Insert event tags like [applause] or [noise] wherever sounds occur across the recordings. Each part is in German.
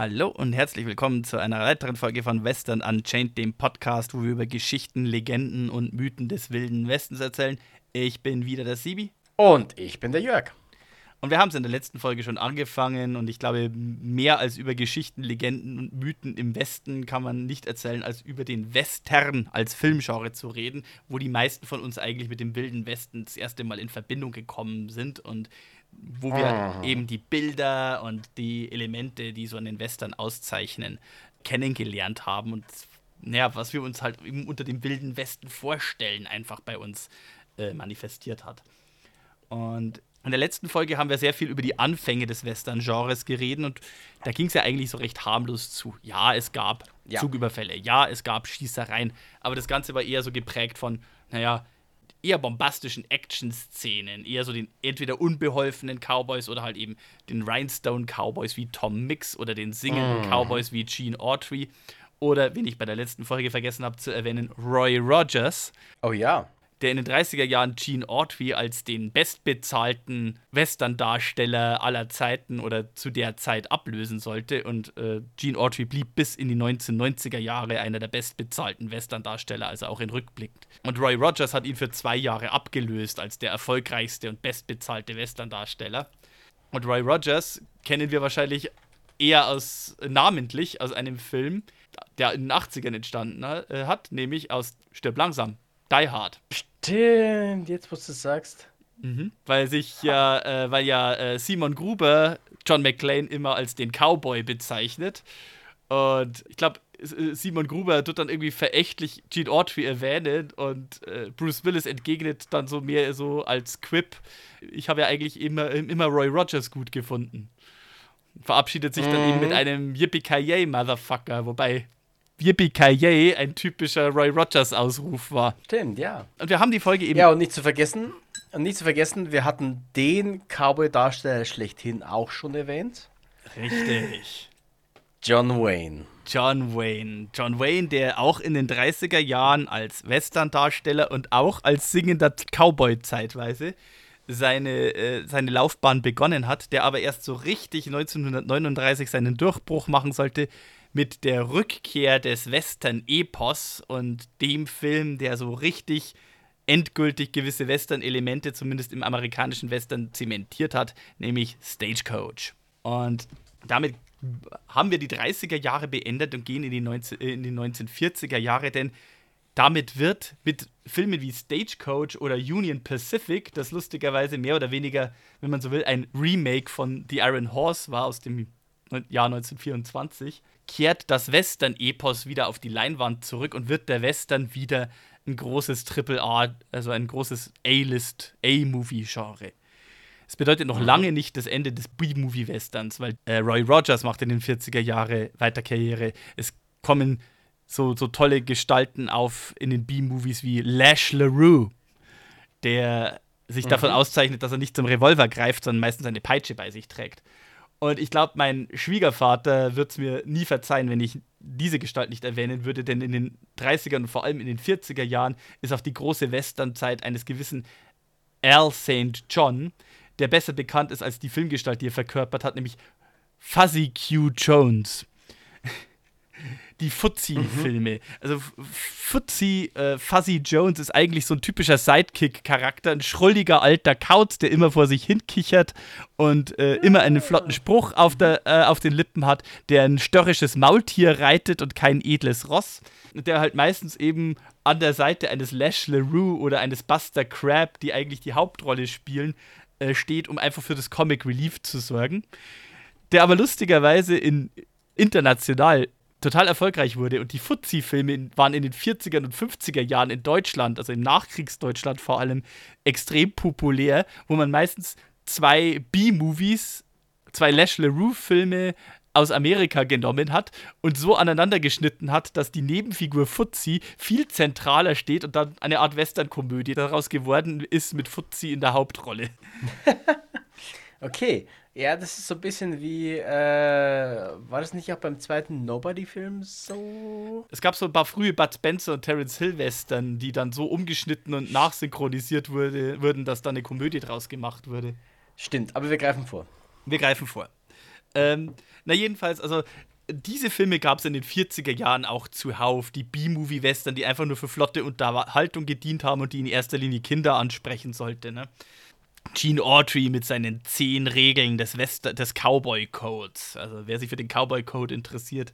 Hallo und herzlich willkommen zu einer weiteren Folge von Western Unchained, dem Podcast, wo wir über Geschichten, Legenden und Mythen des wilden Westens erzählen. Ich bin wieder der Sibi. Und ich bin der Jörg. Und wir haben es in der letzten Folge schon angefangen und ich glaube, mehr als über Geschichten, Legenden und Mythen im Westen kann man nicht erzählen, als über den Western als Filmgenre zu reden, wo die meisten von uns eigentlich mit dem wilden Westen das erste Mal in Verbindung gekommen sind und wo wir Ah. eben die Bilder und die Elemente, die so an den Western auszeichnen, kennengelernt haben und naja, was wir uns halt eben unter dem wilden Westen vorstellen, einfach bei uns äh, manifestiert hat. Und in der letzten Folge haben wir sehr viel über die Anfänge des Western-Genres geredet und da ging es ja eigentlich so recht harmlos zu. Ja, es gab Ja. Zugüberfälle, ja, es gab Schießereien, aber das Ganze war eher so geprägt von, naja, eher bombastischen Action-Szenen, eher so den entweder unbeholfenen Cowboys oder halt eben den Rhinestone-Cowboys wie Tom Mix oder den singenden Cowboys wie Gene Autry. Oder, wen ich bei der letzten Folge vergessen habe zu erwähnen, Roy Rogers, Oh ja. Der in den 30er Jahren Gene Autry als den bestbezahlten Western-Darsteller aller Zeiten oder zu der Zeit ablösen sollte. Und äh, Gene Autry blieb bis in die 1990er Jahre einer der bestbezahlten Western-Darsteller, also auch in Rückblick. Und Roy Rogers hat ihn für zwei Jahre abgelöst als der erfolgreichste und bestbezahlte Western-Darsteller. Und Roy Rogers kennen wir wahrscheinlich eher aus namentlich aus einem Film, der in den 80ern entstanden äh, hat, nämlich aus Stirb langsam, Die Hard. Stimmt, jetzt wo du es sagst. Weil sich ja, äh, weil ja äh, Simon Gruber John McClane immer als den Cowboy bezeichnet. Und ich glaube, Simon Gruber tut dann irgendwie verächtlich Gene Autry erwähnen und äh, Bruce Willis entgegnet dann so mehr so als Quip. Ich habe ja eigentlich immer, immer Roy Rogers gut gefunden. Verabschiedet sich dann eben mit einem Yippie Motherfucker, wobei Yippie ein typischer Roy Rogers Ausruf war. Stimmt, ja. Und wir haben die Folge eben Ja, und nicht zu vergessen, und nicht zu vergessen, wir hatten den Cowboy-Darsteller schlechthin auch schon erwähnt. richtig. John Wayne. John Wayne. John Wayne, der auch in den 30er Jahren als Western-Darsteller und auch als singender Cowboy zeitweise seine, äh, seine Laufbahn begonnen hat, der aber erst so richtig 1939 seinen Durchbruch machen sollte mit der Rückkehr des Western-Epos und dem Film, der so richtig endgültig gewisse Western-Elemente, zumindest im amerikanischen Western, zementiert hat, nämlich Stagecoach. Und damit haben wir die 30er Jahre beendet und gehen in die, 19, äh, in die 1940er Jahre, denn damit wird mit Filmen wie Stagecoach oder Union Pacific, das lustigerweise mehr oder weniger, wenn man so will, ein Remake von The Iron Horse war aus dem Jahr 1924, kehrt das Western-Epos wieder auf die Leinwand zurück und wird der Western wieder ein großes Triple A, also ein großes A-List, A-Movie-Genre. Es bedeutet noch lange nicht das Ende des B-Movie-Westerns, weil äh, Roy Rogers macht in den 40er Jahre weiter Karriere. Es kommen so, so tolle Gestalten auf in den B-Movies wie Lash LaRue, der sich davon auszeichnet, dass er nicht zum Revolver greift, sondern meistens eine Peitsche bei sich trägt. Und ich glaube, mein Schwiegervater wird es mir nie verzeihen, wenn ich diese Gestalt nicht erwähnen würde, denn in den 30er und vor allem in den 40er Jahren ist auf die große Westernzeit eines gewissen Al St. John, der besser bekannt ist als die Filmgestalt, die er verkörpert hat, nämlich Fuzzy Q. Jones. Die Fuzzy-Filme. Also F- Fuzzy, äh, Fuzzy Jones ist eigentlich so ein typischer Sidekick-Charakter, ein schrulliger alter Kauz, der immer vor sich hinkichert und äh, immer einen flotten Spruch auf, der, äh, auf den Lippen hat, der ein störrisches Maultier reitet und kein edles Ross. Der halt meistens eben an der Seite eines Lash LaRue oder eines Buster Crab, die eigentlich die Hauptrolle spielen, äh, steht, um einfach für das Comic Relief zu sorgen. Der aber lustigerweise in international total erfolgreich wurde und die Fuzzi-Filme waren in den 40er und 50er Jahren in Deutschland, also im Nachkriegsdeutschland vor allem, extrem populär, wo man meistens zwei B-Movies, zwei Lash LaRue-Filme aus Amerika genommen hat und so aneinander geschnitten hat, dass die Nebenfigur Fuzzi viel zentraler steht und dann eine Art Western-Komödie daraus geworden ist mit Fuzzi in der Hauptrolle. [laughs] okay, ja, das ist so ein bisschen wie, äh, war das nicht auch beim zweiten Nobody-Film so? Es gab so ein paar frühe Bud Spencer und Terence Hill Western, die dann so umgeschnitten und nachsynchronisiert wurde, wurden, dass da eine Komödie draus gemacht wurde. Stimmt, aber wir greifen vor. Wir greifen vor. Ähm, na, jedenfalls, also diese Filme gab es in den 40er Jahren auch zuhauf. Die B-Movie-Western, die einfach nur für flotte Unterhaltung gedient haben und die in erster Linie Kinder ansprechen sollte. Ne? Gene Autry mit seinen zehn Regeln des, des Cowboy-Codes. Also wer sich für den Cowboy-Code interessiert,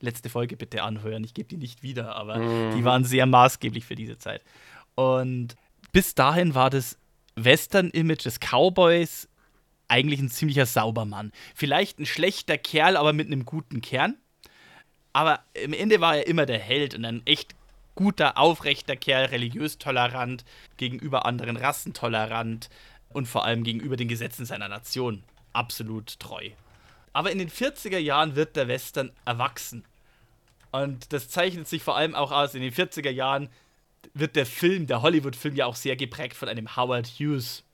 letzte Folge bitte anhören. Ich gebe die nicht wieder, aber mm. die waren sehr maßgeblich für diese Zeit. Und bis dahin war das Western-Image des Cowboys eigentlich ein ziemlicher Saubermann. Vielleicht ein schlechter Kerl, aber mit einem guten Kern. Aber im Ende war er immer der Held und ein echt guter, aufrechter Kerl, religiös tolerant, gegenüber anderen Rassen tolerant, und vor allem gegenüber den Gesetzen seiner Nation absolut treu. Aber in den 40er Jahren wird der Western erwachsen. Und das zeichnet sich vor allem auch aus. In den 40er Jahren wird der Film, der Hollywood-Film, ja auch sehr geprägt von einem Howard Hughes.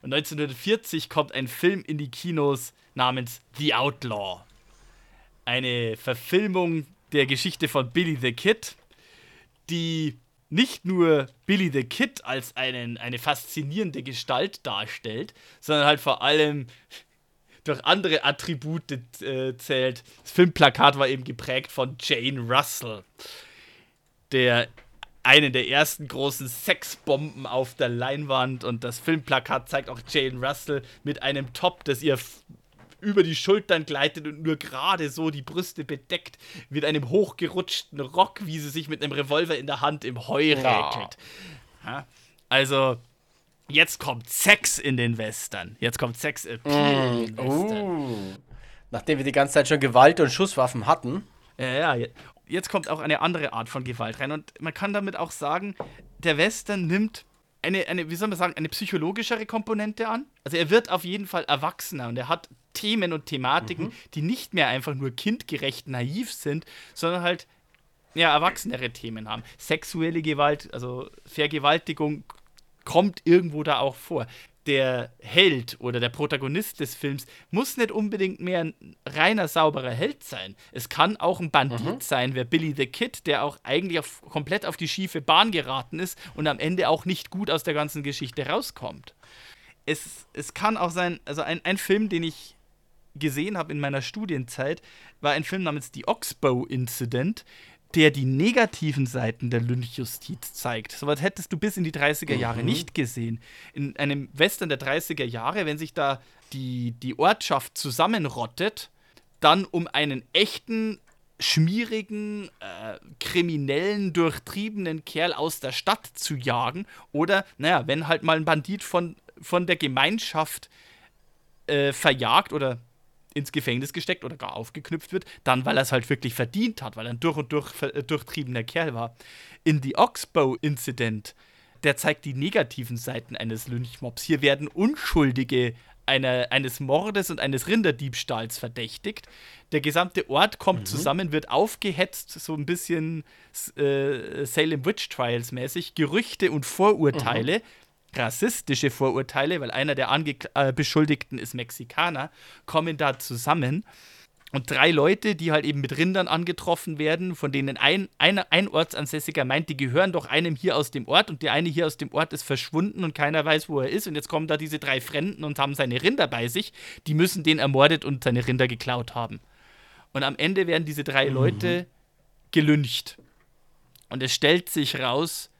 Und 1940 kommt ein Film in die Kinos namens The Outlaw. Eine Verfilmung der Geschichte von Billy the Kid, die nicht nur Billy the Kid als einen, eine faszinierende Gestalt darstellt, sondern halt vor allem durch andere Attribute äh, zählt. Das Filmplakat war eben geprägt von Jane Russell, der einen der ersten großen Sexbomben auf der Leinwand und das Filmplakat zeigt auch Jane Russell mit einem Top, das ihr über die Schultern gleitet und nur gerade so die Brüste bedeckt, mit einem hochgerutschten Rock, wie sie sich mit einem Revolver in der Hand im Heu räkelt. Ja. Also, jetzt kommt Sex in den Western. Jetzt kommt Sex mm, in den Western. Uh. Nachdem wir die ganze Zeit schon Gewalt und Schusswaffen hatten. Ja, ja. Jetzt kommt auch eine andere Art von Gewalt rein. Und man kann damit auch sagen, der Western nimmt eine, eine, wie soll man sagen, eine psychologischere Komponente an. Also er wird auf jeden Fall erwachsener und er hat Themen und Thematiken, mhm. die nicht mehr einfach nur kindgerecht naiv sind, sondern halt ja, erwachsenere Themen haben. Sexuelle Gewalt, also Vergewaltigung kommt irgendwo da auch vor. Der Held oder der Protagonist des Films muss nicht unbedingt mehr ein reiner, sauberer Held sein. Es kann auch ein Bandit mhm. sein, wer Billy the Kid, der auch eigentlich auf, komplett auf die schiefe Bahn geraten ist und am Ende auch nicht gut aus der ganzen Geschichte rauskommt. Es, es kann auch sein, also ein, ein Film, den ich gesehen habe in meiner Studienzeit, war ein Film namens The Oxbow Incident, der die negativen Seiten der Lynchjustiz zeigt. Sowas hättest du bis in die 30er Jahre mhm. nicht gesehen. In einem Western der 30er Jahre, wenn sich da die, die Ortschaft zusammenrottet, dann um einen echten, schmierigen, äh, kriminellen, durchtriebenen Kerl aus der Stadt zu jagen. Oder, naja, wenn halt mal ein Bandit von, von der Gemeinschaft äh, verjagt oder ins Gefängnis gesteckt oder gar aufgeknüpft wird, dann weil er es halt wirklich verdient hat, weil er ein durch und durch äh, durchtriebener Kerl war. In The Oxbow-Incident, der zeigt die negativen Seiten eines Lynchmobs. Hier werden Unschuldige einer, eines Mordes und eines Rinderdiebstahls verdächtigt. Der gesamte Ort kommt mhm. zusammen, wird aufgehetzt, so ein bisschen äh, Salem Witch Trials mäßig. Gerüchte und Vorurteile. Mhm rassistische Vorurteile, weil einer der Ange äh, Beschuldigten ist Mexikaner, kommen da zusammen. Und drei Leute, die halt eben mit Rindern angetroffen werden, von denen ein, ein, ein Ortsansässiger meint, die gehören doch einem hier aus dem Ort und der eine hier aus dem Ort ist verschwunden und keiner weiß, wo er ist. Und jetzt kommen da diese drei Fremden und haben seine Rinder bei sich. Die müssen den ermordet und seine Rinder geklaut haben. Und am Ende werden diese drei mhm. Leute gelüncht. Und es stellt sich raus,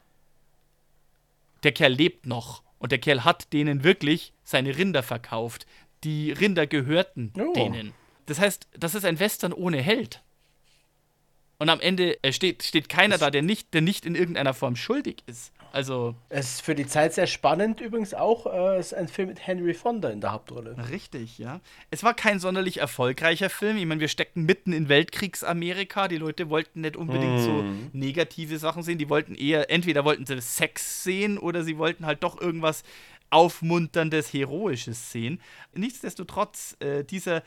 der Kerl lebt noch. Und der Kerl hat denen wirklich seine Rinder verkauft. Die Rinder gehörten oh. denen. Das heißt, das ist ein Western ohne Held. Und am Ende äh, steht, steht keiner das da, der nicht, der nicht in irgendeiner Form schuldig ist. Also. Es ist für die Zeit sehr spannend übrigens auch. Äh, es ist ein Film mit Henry Fonda in der Hauptrolle. Richtig, ja. Es war kein sonderlich erfolgreicher Film. Ich meine, wir steckten mitten in Weltkriegsamerika. Die Leute wollten nicht unbedingt mm. so negative Sachen sehen. Die wollten eher, entweder wollten sie Sex sehen oder sie wollten halt doch irgendwas aufmunterndes, heroisches sehen. Nichtsdestotrotz, äh, dieser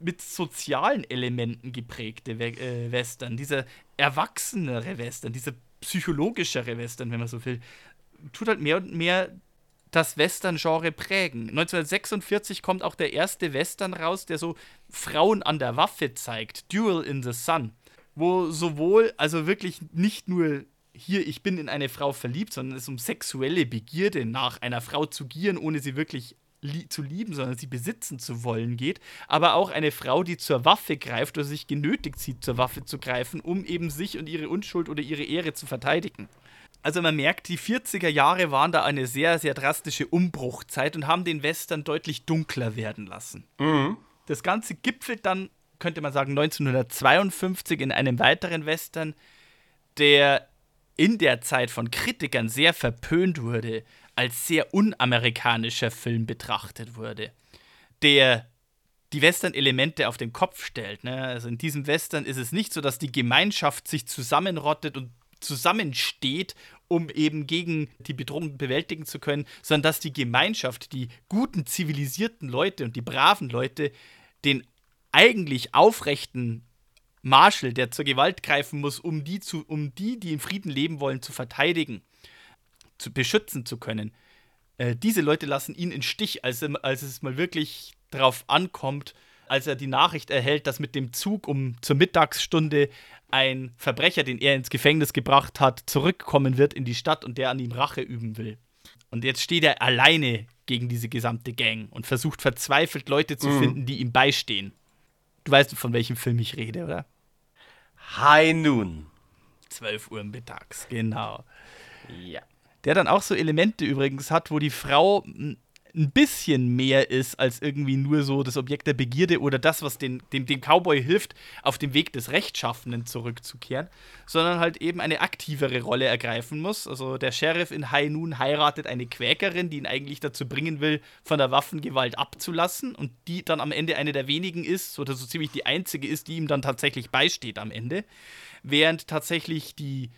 mit sozialen Elementen geprägte We äh, Western, dieser erwachsenere Western, dieser psychologischere Western, wenn man so will, tut halt mehr und mehr das Western-Genre prägen. 1946 kommt auch der erste Western raus, der so Frauen an der Waffe zeigt, Duel in the Sun, wo sowohl, also wirklich nicht nur hier, ich bin in eine Frau verliebt, sondern es um sexuelle Begierde nach einer Frau zu gieren, ohne sie wirklich li zu lieben, sondern sie besitzen zu wollen geht, aber auch eine Frau, die zur Waffe greift oder sich genötigt sieht, zur Waffe zu greifen, um eben sich und ihre Unschuld oder ihre Ehre zu verteidigen. Also man merkt, die 40er Jahre waren da eine sehr, sehr drastische Umbruchzeit und haben den Western deutlich dunkler werden lassen. Mhm. Das Ganze gipfelt dann, könnte man sagen, 1952 in einem weiteren Western, der in der Zeit von Kritikern sehr verpönt wurde, als sehr unamerikanischer Film betrachtet wurde, der die Western-Elemente auf den Kopf stellt. Ne? Also in diesem Western ist es nicht so, dass die Gemeinschaft sich zusammenrottet und zusammensteht, um eben gegen die Bedrohung bewältigen zu können, sondern dass die Gemeinschaft, die guten, zivilisierten Leute und die braven Leute den eigentlich aufrechten Marshall, der zur Gewalt greifen muss, um die, zu, um die, die in Frieden leben wollen, zu verteidigen, zu beschützen zu können. Äh, diese Leute lassen ihn in Stich, als, als es mal wirklich darauf ankommt, als er die Nachricht erhält, dass mit dem Zug um zur Mittagsstunde ein Verbrecher, den er ins Gefängnis gebracht hat, zurückkommen wird in die Stadt und der an ihm Rache üben will. Und jetzt steht er alleine gegen diese gesamte Gang und versucht verzweifelt Leute zu mhm. finden, die ihm beistehen. Du weißt, von welchem Film ich rede, oder? High Noon. 12 Uhr mittags, genau. Ja. Der dann auch so Elemente übrigens hat, wo die Frau ein bisschen mehr ist als irgendwie nur so das Objekt der Begierde oder das, was den, dem, dem Cowboy hilft, auf dem Weg des Rechtschaffenen zurückzukehren, sondern halt eben eine aktivere Rolle ergreifen muss. Also der Sheriff in High Noon heiratet eine Quäkerin, die ihn eigentlich dazu bringen will, von der Waffengewalt abzulassen und die dann am Ende eine der wenigen ist, oder so ziemlich die einzige ist, die ihm dann tatsächlich beisteht am Ende. Während tatsächlich die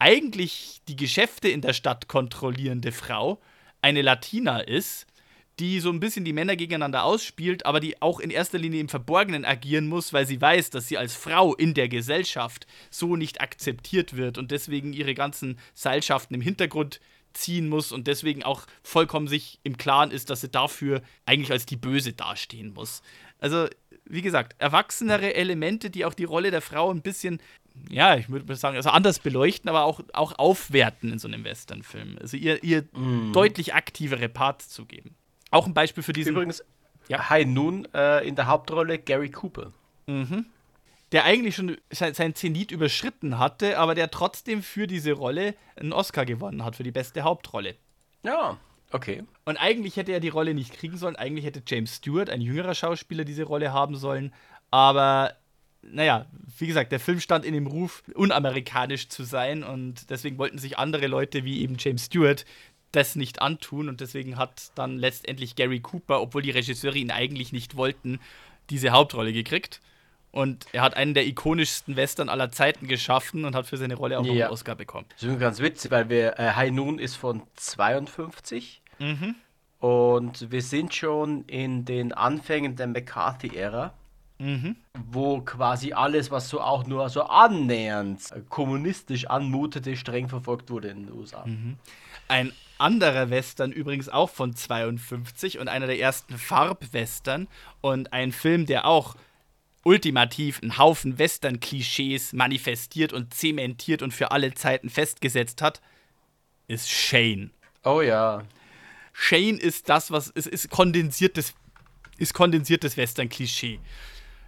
eigentlich die Geschäfte in der Stadt kontrollierende Frau eine Latina ist, die so ein bisschen die Männer gegeneinander ausspielt, aber die auch in erster Linie im Verborgenen agieren muss, weil sie weiß, dass sie als Frau in der Gesellschaft so nicht akzeptiert wird und deswegen ihre ganzen Seilschaften im Hintergrund ziehen muss und deswegen auch vollkommen sich im Klaren ist, dass sie dafür eigentlich als die Böse dastehen muss. Also, wie gesagt, erwachsenere Elemente, die auch die Rolle der Frau ein bisschen, ja, ich würde sagen, also anders beleuchten, aber auch, auch aufwerten in so einem Westernfilm. Also ihr, ihr mm. deutlich aktivere Parts zu geben. Auch ein Beispiel für diesen. Übrigens, ja. High Noon äh, in der Hauptrolle Gary Cooper. Mhm. Der eigentlich schon sein, sein Zenit überschritten hatte, aber der trotzdem für diese Rolle einen Oscar gewonnen hat für die beste Hauptrolle. Ja, okay. Und eigentlich hätte er die Rolle nicht kriegen sollen. Eigentlich hätte James Stewart, ein jüngerer Schauspieler, diese Rolle haben sollen. Aber naja, wie gesagt, der Film stand in dem Ruf, unamerikanisch zu sein und deswegen wollten sich andere Leute wie eben James Stewart das nicht antun und deswegen hat dann letztendlich Gary Cooper, obwohl die Regisseure ihn eigentlich nicht wollten, diese Hauptrolle gekriegt. Und er hat einen der ikonischsten Western aller Zeiten geschaffen und hat für seine Rolle auch ja. noch einen Oscar bekommen. Das ist ganz witzig, weil wir äh, High Noon ist von 52 mhm. und wir sind schon in den Anfängen der McCarthy-Ära. Mhm. Wo quasi alles, was so auch nur so annähernd kommunistisch anmutete, streng verfolgt wurde in den USA. Mhm. Ein anderer Western übrigens auch von 52 und einer der ersten Farbwestern und ein Film, der auch ultimativ einen Haufen Western-Klischees manifestiert und zementiert und für alle Zeiten festgesetzt hat, ist Shane. Oh ja. Shane ist das, was es ist kondensiertes, ist kondensiertes Western-Klischee.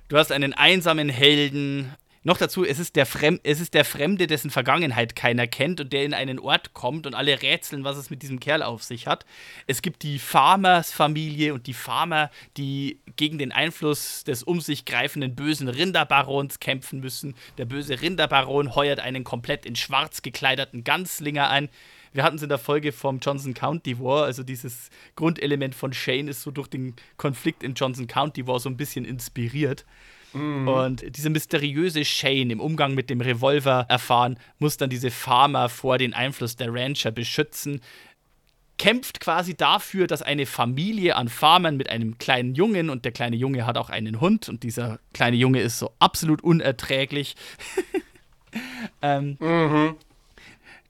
Du hast einen einsamen Helden. Noch dazu, es ist, der Fremd, es ist der Fremde, dessen Vergangenheit keiner kennt und der in einen Ort kommt und alle rätseln, was es mit diesem Kerl auf sich hat. Es gibt die Farmers-Familie und die Farmer, die gegen den Einfluss des um sich greifenden bösen Rinderbarons kämpfen müssen. Der böse Rinderbaron heuert einen komplett in schwarz gekleideten Ganzlinger ein. Wir hatten es in der Folge vom Johnson County War, also dieses Grundelement von Shane ist so durch den Konflikt in Johnson County War so ein bisschen inspiriert. Mhm. Und diese mysteriöse Shane im Umgang mit dem Revolver erfahren, muss dann diese Farmer vor den Einfluss der Rancher beschützen, kämpft quasi dafür, dass eine Familie an Farmern mit einem kleinen Jungen und der kleine Junge hat auch einen Hund und dieser kleine Junge ist so absolut unerträglich. [laughs] ähm, mhm.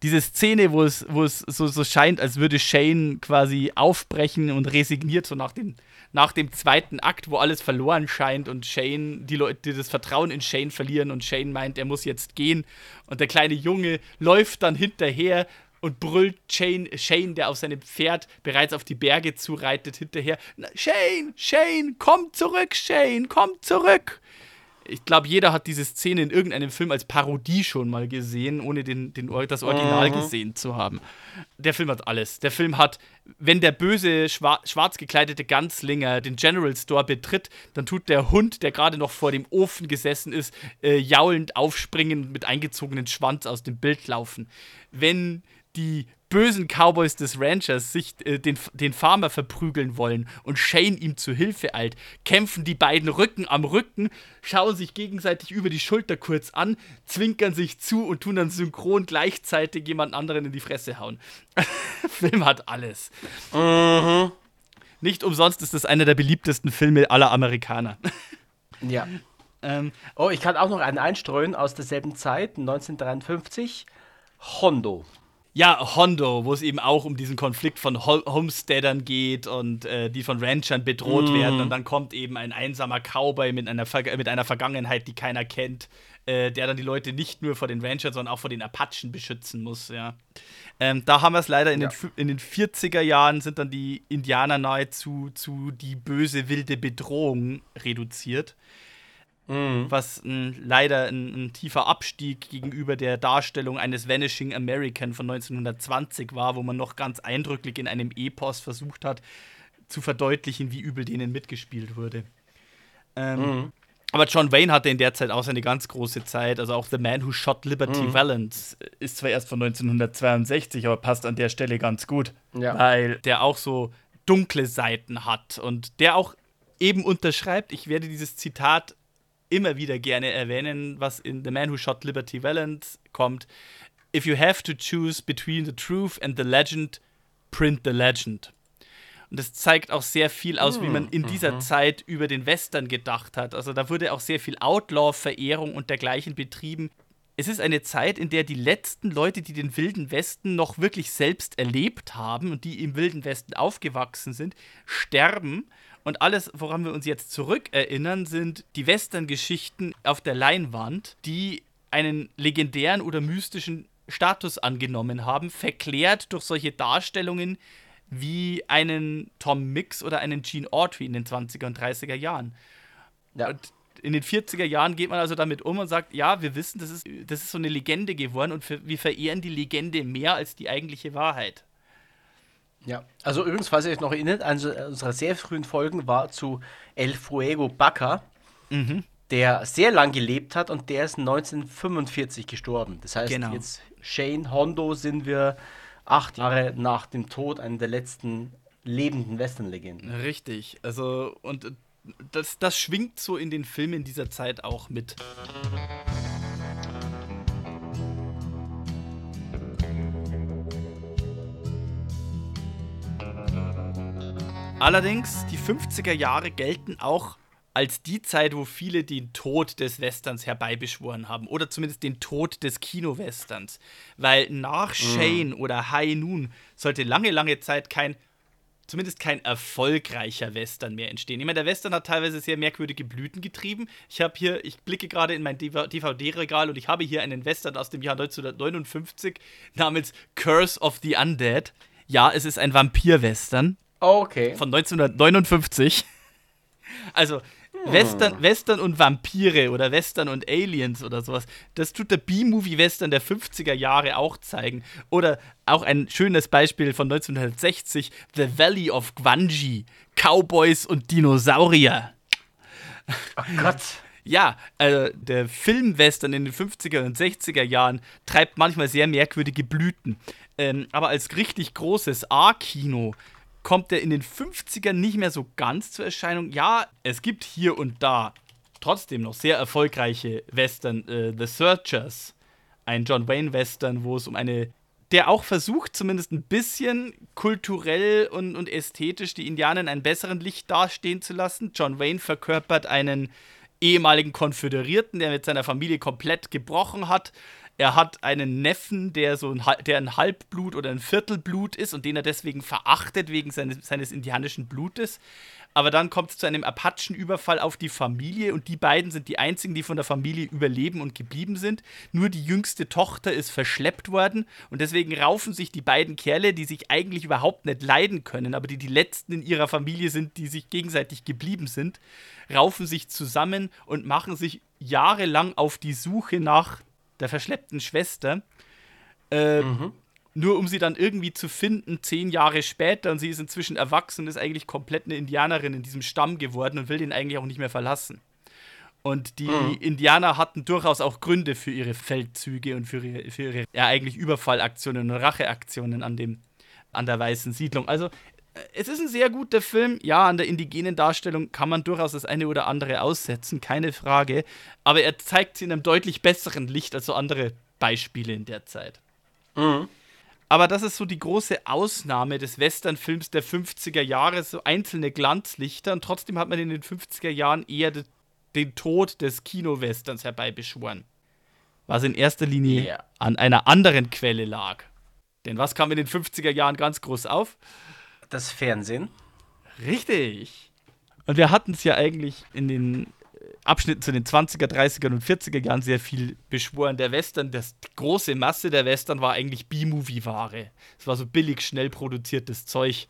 Diese Szene, wo es, wo es so, so scheint, als würde Shane quasi aufbrechen und resigniert, so nach dem, nach dem zweiten Akt, wo alles verloren scheint und Shane, die Leute das Vertrauen in Shane verlieren und Shane meint, er muss jetzt gehen und der kleine Junge läuft dann hinterher, und brüllt Shane, Shane, der auf seinem Pferd bereits auf die Berge zureitet, hinterher. Shane, Shane, komm zurück, Shane, komm zurück. Ich glaube, jeder hat diese Szene in irgendeinem Film als Parodie schon mal gesehen, ohne den, den, das Original mhm. gesehen zu haben. Der Film hat alles. Der Film hat, wenn der böse, schwarz gekleidete Ganzlinger den General Store betritt, dann tut der Hund, der gerade noch vor dem Ofen gesessen ist, äh, jaulend aufspringen und mit eingezogenen Schwanz aus dem Bild laufen. Wenn die bösen Cowboys des Ranchers sich äh, den, den Farmer verprügeln wollen und Shane ihm zu Hilfe eilt, kämpfen die beiden Rücken am Rücken, schauen sich gegenseitig über die Schulter kurz an, zwinkern sich zu und tun dann synchron gleichzeitig jemand anderen in die Fresse hauen. [laughs] Film hat alles. Mhm. Nicht umsonst ist das einer der beliebtesten Filme aller Amerikaner. ja. [laughs] Ähm, oh, ich kann auch noch einen einstreuen aus derselben Zeit, 1953. Hondo. Ja, Hondo, wo es eben auch um diesen Konflikt von Homesteadern geht und äh, die von Ranchern bedroht mm. werden. Und dann kommt eben ein einsamer Cowboy mit einer, Ver mit einer Vergangenheit, die keiner kennt, äh, der dann die Leute nicht nur vor den Ranchern, sondern auch vor den Apachen beschützen muss. Ja. Ähm, da haben wir es leider in, ja. den, in den 40er Jahren sind dann die Indianer nahezu zu die böse wilde Bedrohung reduziert. Mhm. Was ein, leider ein, ein, tiefer Abstieg gegenüber der Darstellung eines Vanishing American von 1920 war, wo man noch ganz eindrücklich in einem Epos versucht hat, zu verdeutlichen, wie übel denen mitgespielt wurde. Ähm, mhm. Aber John Wayne hatte in der Zeit auch seine ganz große Zeit. Also auch The Man Who Shot Liberty mhm. Valance ist zwar erst von 1962, aber passt an der Stelle ganz gut. Ja. Weil der auch so dunkle Seiten hat und der auch eben unterschreibt, ich werde dieses Zitat immer wieder gerne erwähnen, was in The Man Who Shot Liberty Valance kommt. If you have to choose between the truth and the legend, print the legend. Und das zeigt auch sehr viel aus, wie man in dieser mhm. Zeit über den Western gedacht hat. Also da wurde auch sehr viel Outlaw-Verehrung und dergleichen betrieben. Es ist eine Zeit, in der die letzten Leute, die den Wilden Westen noch wirklich selbst erlebt haben und die im Wilden Westen aufgewachsen sind, sterben und alles, woran wir uns jetzt zurückerinnern, sind die Western-Geschichten auf der Leinwand, die einen legendären oder mystischen Status angenommen haben, verklärt durch solche Darstellungen wie einen Tom Mix oder einen Gene Autry in den 20er und 30er Jahren. Ja. Und in den 40er Jahren geht man also damit um und sagt, ja, wir wissen, das ist, das ist so eine Legende geworden und wir verehren die Legende mehr als die eigentliche Wahrheit. Ja, also übrigens, falls ihr euch noch erinnert, eine unserer sehr frühen Folgen war zu El Fuego Baca, mhm. der sehr lang gelebt hat und der ist 1945 gestorben. Das heißt, genau. jetzt Shane Hondo sind wir acht Jahre nach dem Tod einer der letzten lebenden Western-Legenden. Richtig, also und das, das schwingt so in den Filmen dieser Zeit auch mit. Allerdings, die 50er Jahre gelten auch als die Zeit, wo viele den Tod des Westerns herbeibeschworen haben. Oder zumindest den Tod des Kino-Westerns. Weil nach mhm. Shane oder High Noon sollte lange, lange Zeit kein, zumindest kein erfolgreicher Western mehr entstehen. Ich meine, der Western hat teilweise sehr merkwürdige Blüten getrieben. Ich habe hier, ich blicke gerade in mein DVD-Regal und ich habe hier einen Western aus dem Jahr 1959 namens Curse of the Undead. Ja, es ist ein Vampir-Western. Okay. Von 1959. [laughs] Also, hm. Western, Western und Vampire oder Western und Aliens oder sowas. Das tut der B-Movie-Western der 50er Jahre auch zeigen. Oder auch ein schönes Beispiel von 1960, The Valley of Gwanji. Cowboys und Dinosaurier. Oh Gott. Ja, also der Filmwestern in den 50er und 60er Jahren treibt manchmal sehr merkwürdige Blüten. Ähm, aber als richtig großes A-Kino kommt er in den 50ern nicht mehr so ganz zur Erscheinung. Ja, es gibt hier und da trotzdem noch sehr erfolgreiche Western. Äh, The Searchers, ein John Wayne Western, wo es um eine der auch versucht, zumindest ein bisschen kulturell und, und ästhetisch die Indianer in einem besseren Licht dastehen zu lassen. John Wayne verkörpert einen ehemaligen Konföderierten, der mit seiner Familie komplett gebrochen hat. Er hat einen Neffen, der so ein, der ein Halbblut oder ein Viertelblut ist und den er deswegen verachtet wegen seines, seines indianischen Blutes. Aber dann kommt es zu einem Apachenüberfall auf die Familie und die beiden sind die einzigen, die von der Familie überleben und geblieben sind. Nur die jüngste Tochter ist verschleppt worden und deswegen raufen sich die beiden Kerle, die sich eigentlich überhaupt nicht leiden können, aber die die letzten in ihrer Familie sind, die sich gegenseitig geblieben sind, raufen sich zusammen und machen sich jahrelang auf die Suche nach der verschleppten Schwester. Äh, mhm nur um sie dann irgendwie zu finden, zehn Jahre später, und sie ist inzwischen erwachsen und ist eigentlich komplett eine Indianerin in diesem Stamm geworden und will den eigentlich auch nicht mehr verlassen. Und die mhm. Indianer hatten durchaus auch Gründe für ihre Feldzüge und für ihre, für ihre ja, eigentlich Überfallaktionen und Racheaktionen an, dem, an der weißen Siedlung. Also, es ist ein sehr guter Film. Ja, an der indigenen Darstellung kann man durchaus das eine oder andere aussetzen, keine Frage. Aber er zeigt sie in einem deutlich besseren Licht als so andere Beispiele in der Zeit. Mhm. Aber das ist so die große Ausnahme des Westernfilms der 50er Jahre, so einzelne Glanzlichter. Und trotzdem hat man in den 50er Jahren eher de den Tod des Kino-Westerns herbeibeschworen. Was in erster Linie yeah. an einer anderen Quelle lag. Denn was kam in den 50er Jahren ganz groß auf? Das Fernsehen. Richtig. Und wir hatten es ja eigentlich in den Abschnitten zu den 20er, 30er und 40er Jahren sehr viel beschworen. Der Western, das, die große Masse der Western war eigentlich B-Movie-Ware. Es war so billig, schnell produziertes Zeug.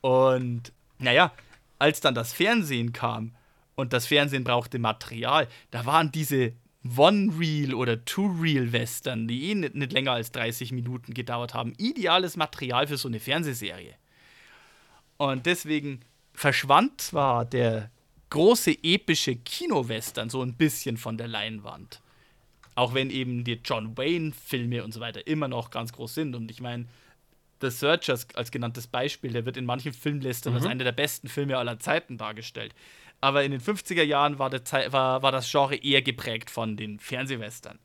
Und naja, als dann das Fernsehen kam und das Fernsehen brauchte Material, da waren diese One-Reel oder Two-Reel-Western, die eh nicht, nicht länger als 30 Minuten gedauert haben, ideales Material für so eine Fernsehserie. Und deswegen verschwand zwar der große epische Kinowestern so ein bisschen von der Leinwand. Auch wenn eben die John Wayne-Filme und so weiter immer noch ganz groß sind. Und ich meine, The Searchers als genanntes Beispiel, der wird in manchen Filmlisten mhm. als einer der besten Filme aller Zeiten dargestellt. Aber in den 50er Jahren war, war, war das Genre eher geprägt von den Fernsehwestern.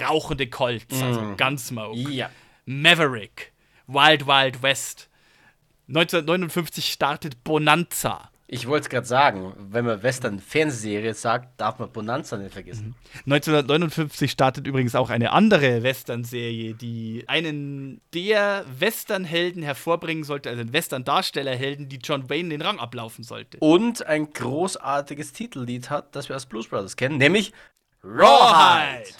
Rauchende Colts, also mhm. Gunsmoke, ja. Maverick, Wild Wild West. 1959 startet Bonanza. Ich wollte es gerade sagen, wenn man Western-Fernsehserie sagt, darf man Bonanza nicht vergessen. 1959 startet übrigens auch eine andere Western-Serie, die einen der Western-Helden hervorbringen sollte, also einen Western-Darstellerhelden, die John Wayne den Rang ablaufen sollte. Und ein großartiges Titellied hat, das wir als Blues Brothers kennen, nämlich Rawhide.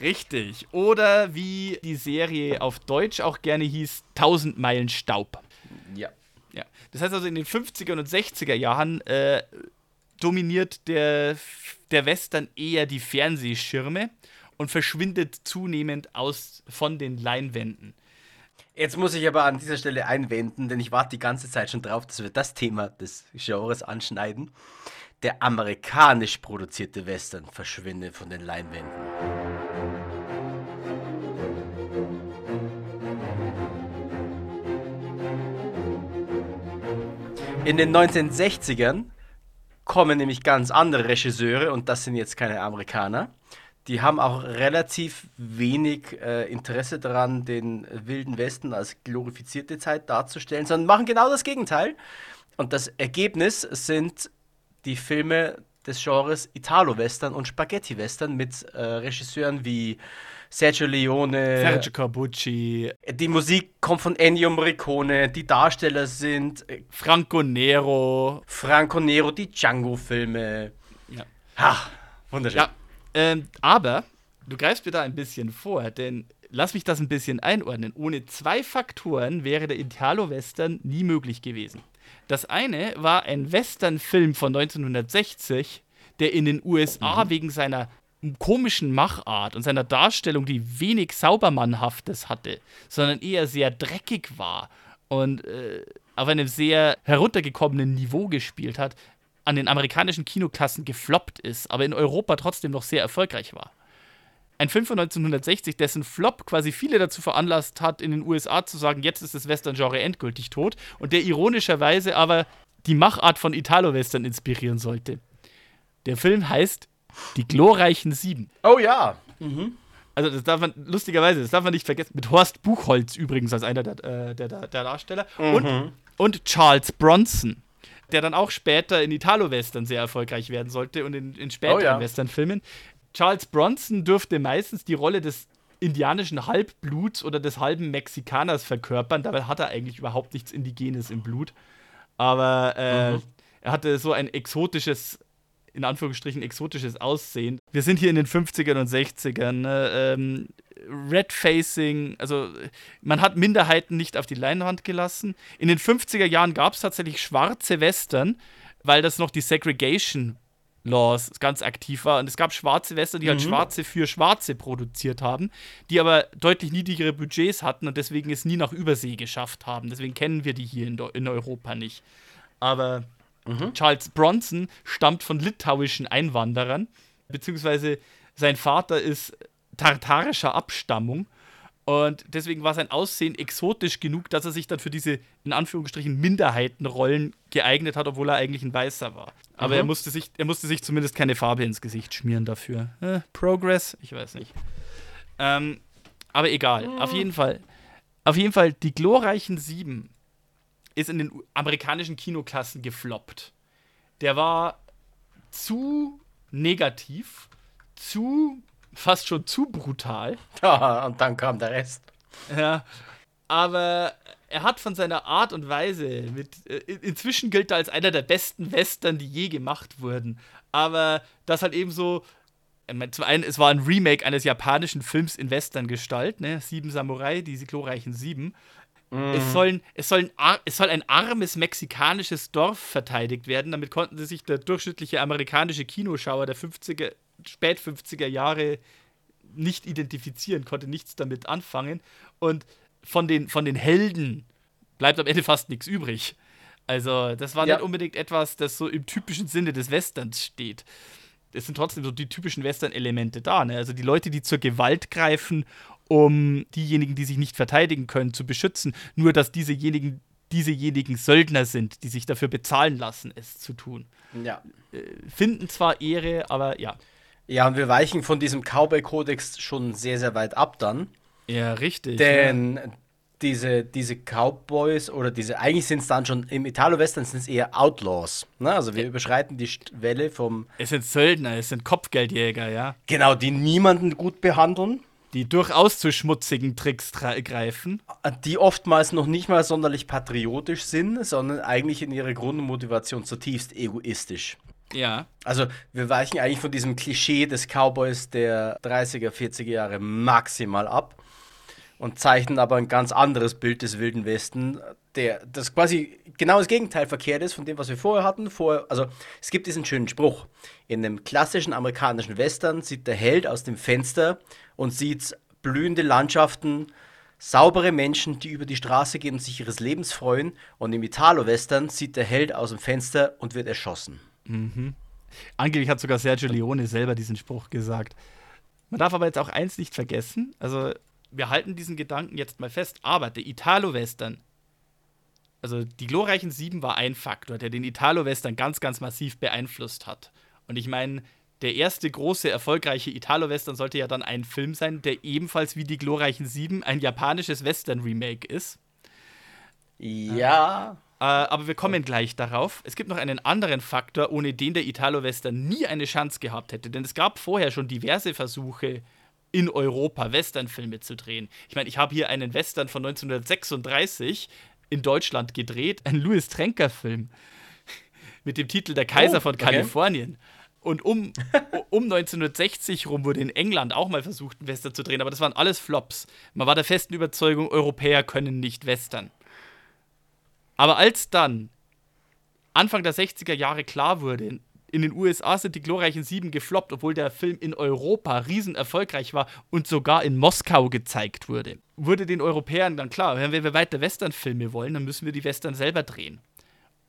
Richtig. Oder wie die Serie auf Deutsch auch gerne hieß, 1000 Meilen Staub. Ja. Ja. Das heißt also, in den 50er und 60er Jahren äh, dominiert der, der Western eher die Fernsehschirme und verschwindet zunehmend aus, von den Leinwänden. Jetzt muss ich aber an dieser Stelle einwenden, denn ich warte die ganze Zeit schon drauf, dass wir das Thema des Genres anschneiden. Der amerikanisch produzierte Western verschwindet von den Leinwänden. In den 1960ern kommen nämlich ganz andere Regisseure und das sind jetzt keine Amerikaner. Die haben auch relativ wenig äh, Interesse daran, den Wilden Westen als glorifizierte Zeit darzustellen, sondern machen genau das Gegenteil. Und das Ergebnis sind die Filme des Genres Italo-Western und Spaghetti-Western mit äh, Regisseuren wie Sergio Leone. Sergio Corbucci. Die Musik kommt von Ennio Morricone. Die Darsteller sind äh, Franco Nero. Franco Nero, die Django-Filme. Ja. Ha, wunderschön. Ja, ähm, aber du greifst mir da ein bisschen vor, denn lass mich das ein bisschen einordnen. Ohne zwei Faktoren wäre der Italo-Western nie möglich gewesen. Das eine war ein Western-Film von 1960, der in den USA mhm. wegen seiner komischen Machart und seiner Darstellung, die wenig Saubermannhaftes hatte, sondern eher sehr dreckig war und äh, auf einem sehr heruntergekommenen Niveau gespielt hat, an den amerikanischen Kinoklassen gefloppt ist, aber in Europa trotzdem noch sehr erfolgreich war. Ein Film von 1960, dessen Flop quasi viele dazu veranlasst hat, in den USA zu sagen, jetzt ist das Western-Genre endgültig tot und der ironischerweise aber die Machart von Italo-Western inspirieren sollte. Der Film heißt die glorreichen Sieben. Oh ja. Mhm. Also das darf man, lustigerweise, das darf man nicht vergessen, mit Horst Buchholz übrigens als einer der, äh, der, der, der Darsteller mhm. und, und Charles Bronson, der dann auch später in Italo-Western sehr erfolgreich werden sollte und in, in späteren oh, ja. Western-Filmen. Charles Bronson dürfte meistens die Rolle des indianischen Halbbluts oder des halben Mexikaners verkörpern. Dabei hat er eigentlich überhaupt nichts Indigenes im Blut. Aber äh, mhm. er hatte so ein exotisches, in Anführungsstrichen exotisches Aussehen. Wir sind hier in den 50ern und 60ern. Ne? Ähm, Red Facing, also man hat Minderheiten nicht auf die Leinwand gelassen. In den 50er Jahren gab es tatsächlich schwarze Western, weil das noch die Segregation Laws ganz aktiv war. Und es gab schwarze Western, die halt mhm. halt Schwarze für Schwarze produziert haben, die aber deutlich niedrigere Budgets hatten und deswegen es nie nach Übersee geschafft haben. Deswegen kennen wir die hier in, in Europa nicht. Aber mhm. Charles Bronson stammt von litauischen Einwanderern, beziehungsweise sein Vater ist tartarischer Abstammung und deswegen war sein Aussehen exotisch genug, dass er sich dann für diese, in Anführungsstrichen, Minderheitenrollen geeignet hat, obwohl er eigentlich ein Weißer war. Aber mhm. er, musste sich, er musste sich zumindest keine Farbe ins Gesicht schmieren dafür. Äh, Progress? Ich weiß nicht. Ähm, aber egal. Mhm. Auf jeden Fall. Auf jeden Fall, die glorreichen Sieben ist in den amerikanischen Kinoklassen gefloppt. Der war zu negativ, zu fast schon zu brutal. [laughs] Ja, und dann kam der Rest. Ja, aber er hat von seiner Art und Weise mit äh, inzwischen gilt er als einer der besten Western, die je gemacht wurden. Aber das halt eben so zum einen, es war ein Remake eines japanischen Films in Western-Gestalt, ne? Sieben Samurai, diese glorreichen Sieben. Mm. Es, sollen, es, soll ein, es soll ein armes mexikanisches Dorf verteidigt werden. Damit konnten sie sich der durchschnittliche amerikanische Kinoschauer der 50er, spät 50er Jahre nicht identifizieren, konnte nichts damit anfangen. Und von den, von den Helden bleibt am Ende fast nichts übrig. Also, das war ja. nicht unbedingt etwas, das so im typischen Sinne des Westerns steht. Es sind trotzdem so die typischen Western-Elemente da. Ne? Also die Leute, die zur Gewalt greifen, um diejenigen, die sich nicht verteidigen können, zu beschützen. Nur, dass diesejenigen, diesejenigen Söldner sind, die sich dafür bezahlen lassen, es zu tun. Ja. Äh, finden zwar Ehre, aber ja. Ja, und wir weichen von diesem Cowboy-Kodex schon sehr, sehr weit ab dann. Ja, richtig. Denn ja. diese, diese Cowboys oder diese, eigentlich sind es dann schon im Italo-Western sind es eher Outlaws. Ne? Also wir ja. überschreiten die Welle vom. Es sind Söldner, es sind Kopfgeldjäger, ja. Genau, die niemanden gut behandeln. Die durchaus zu schmutzigen Tricks greifen. Die oftmals noch nicht mal sonderlich patriotisch sind, sondern eigentlich in ihrer Grundmotivation zutiefst egoistisch. Ja. Also, wir weichen eigentlich von diesem Klischee des Cowboys der 30er, 40er Jahre maximal ab und zeichnen aber ein ganz anderes Bild des Wilden Westen, der das quasi genau das Gegenteil verkehrt ist von dem, was wir vorher hatten. Vorher, also, es gibt diesen schönen Spruch. In einem klassischen amerikanischen Western sieht der Held aus dem Fenster und sieht blühende Landschaften, saubere Menschen, die über die Straße gehen und sich ihres Lebens freuen. Und im Italo-Western sieht der Held aus dem Fenster und wird erschossen. Mhm. Angeblich hat sogar Sergio Leone selber diesen Spruch gesagt. Man darf aber jetzt auch eins nicht vergessen. Also, wir halten diesen Gedanken jetzt mal fest. Aber der Italo-Western, also die glorreichen Sieben war ein Faktor, der den Italo-Western ganz, ganz massiv beeinflusst hat. Und ich meine, der erste große, erfolgreiche Italo-Western sollte ja dann ein Film sein, der ebenfalls wie die glorreichen Sieben ein japanisches Western-Remake ist. Ja. Äh, aber wir kommen gleich darauf. Es gibt noch einen anderen Faktor, ohne den der Italo-Western nie eine Chance gehabt hätte. Denn es gab vorher schon diverse Versuche, in Europa Westernfilme zu drehen. Ich meine, ich habe hier einen Western von 1936 in Deutschland gedreht, ein Louis Trenker-Film [laughs] mit dem Titel Der Kaiser oh, von Kalifornien. Und um, [laughs] um 1960 rum wurde in England auch mal versucht, einen Western zu drehen, aber das waren alles Flops. Man war der festen Überzeugung, Europäer können nicht Western. Aber als dann Anfang der 60er Jahre klar wurde, in den USA sind die glorreichen Sieben gefloppt, obwohl der Film in Europa riesen erfolgreich war und sogar in Moskau gezeigt wurde. Wurde den Europäern dann klar, wenn wir weiter Westernfilme wollen, dann müssen wir die Western selber drehen.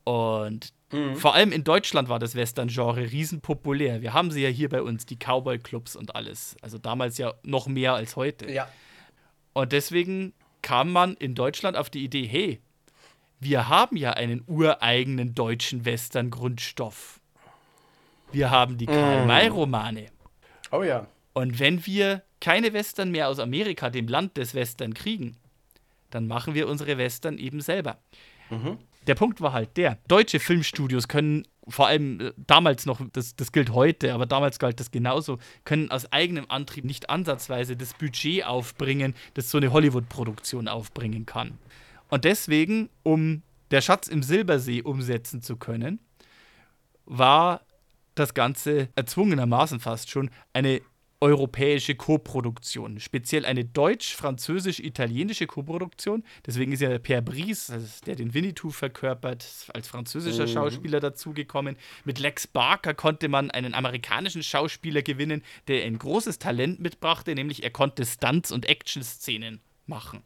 Und mhm. vor allem in Deutschland war das Western-Genre riesenpopulär. Wir haben sie ja hier bei uns, die Cowboy-Clubs und alles. Also damals ja noch mehr als heute. Ja. Und deswegen kam man in Deutschland auf die Idee, hey, wir haben ja einen ureigenen deutschen Western-Grundstoff. Wir haben die Karl-May-Romane. Oh ja. Und wenn wir keine Western mehr aus Amerika, dem Land des Western, kriegen, dann machen wir unsere Western eben selber. Mhm. Der Punkt war halt der, deutsche Filmstudios können vor allem äh, damals noch, das, das gilt heute, aber damals galt das genauso, können aus eigenem Antrieb nicht ansatzweise das Budget aufbringen, das so eine Hollywood-Produktion aufbringen kann. Und deswegen, um der Schatz im Silbersee umsetzen zu können, war das Ganze erzwungenermaßen fast schon eine europäische Koproduktion, speziell eine deutsch-französisch-italienische Koproduktion. Deswegen ist ja Pierre Brice, also der den Winnetou verkörpert, als französischer mhm. Schauspieler dazugekommen. Mit Lex Barker konnte man einen amerikanischen Schauspieler gewinnen, der ein großes Talent mitbrachte, nämlich er konnte Stunts und Action-Szenen machen.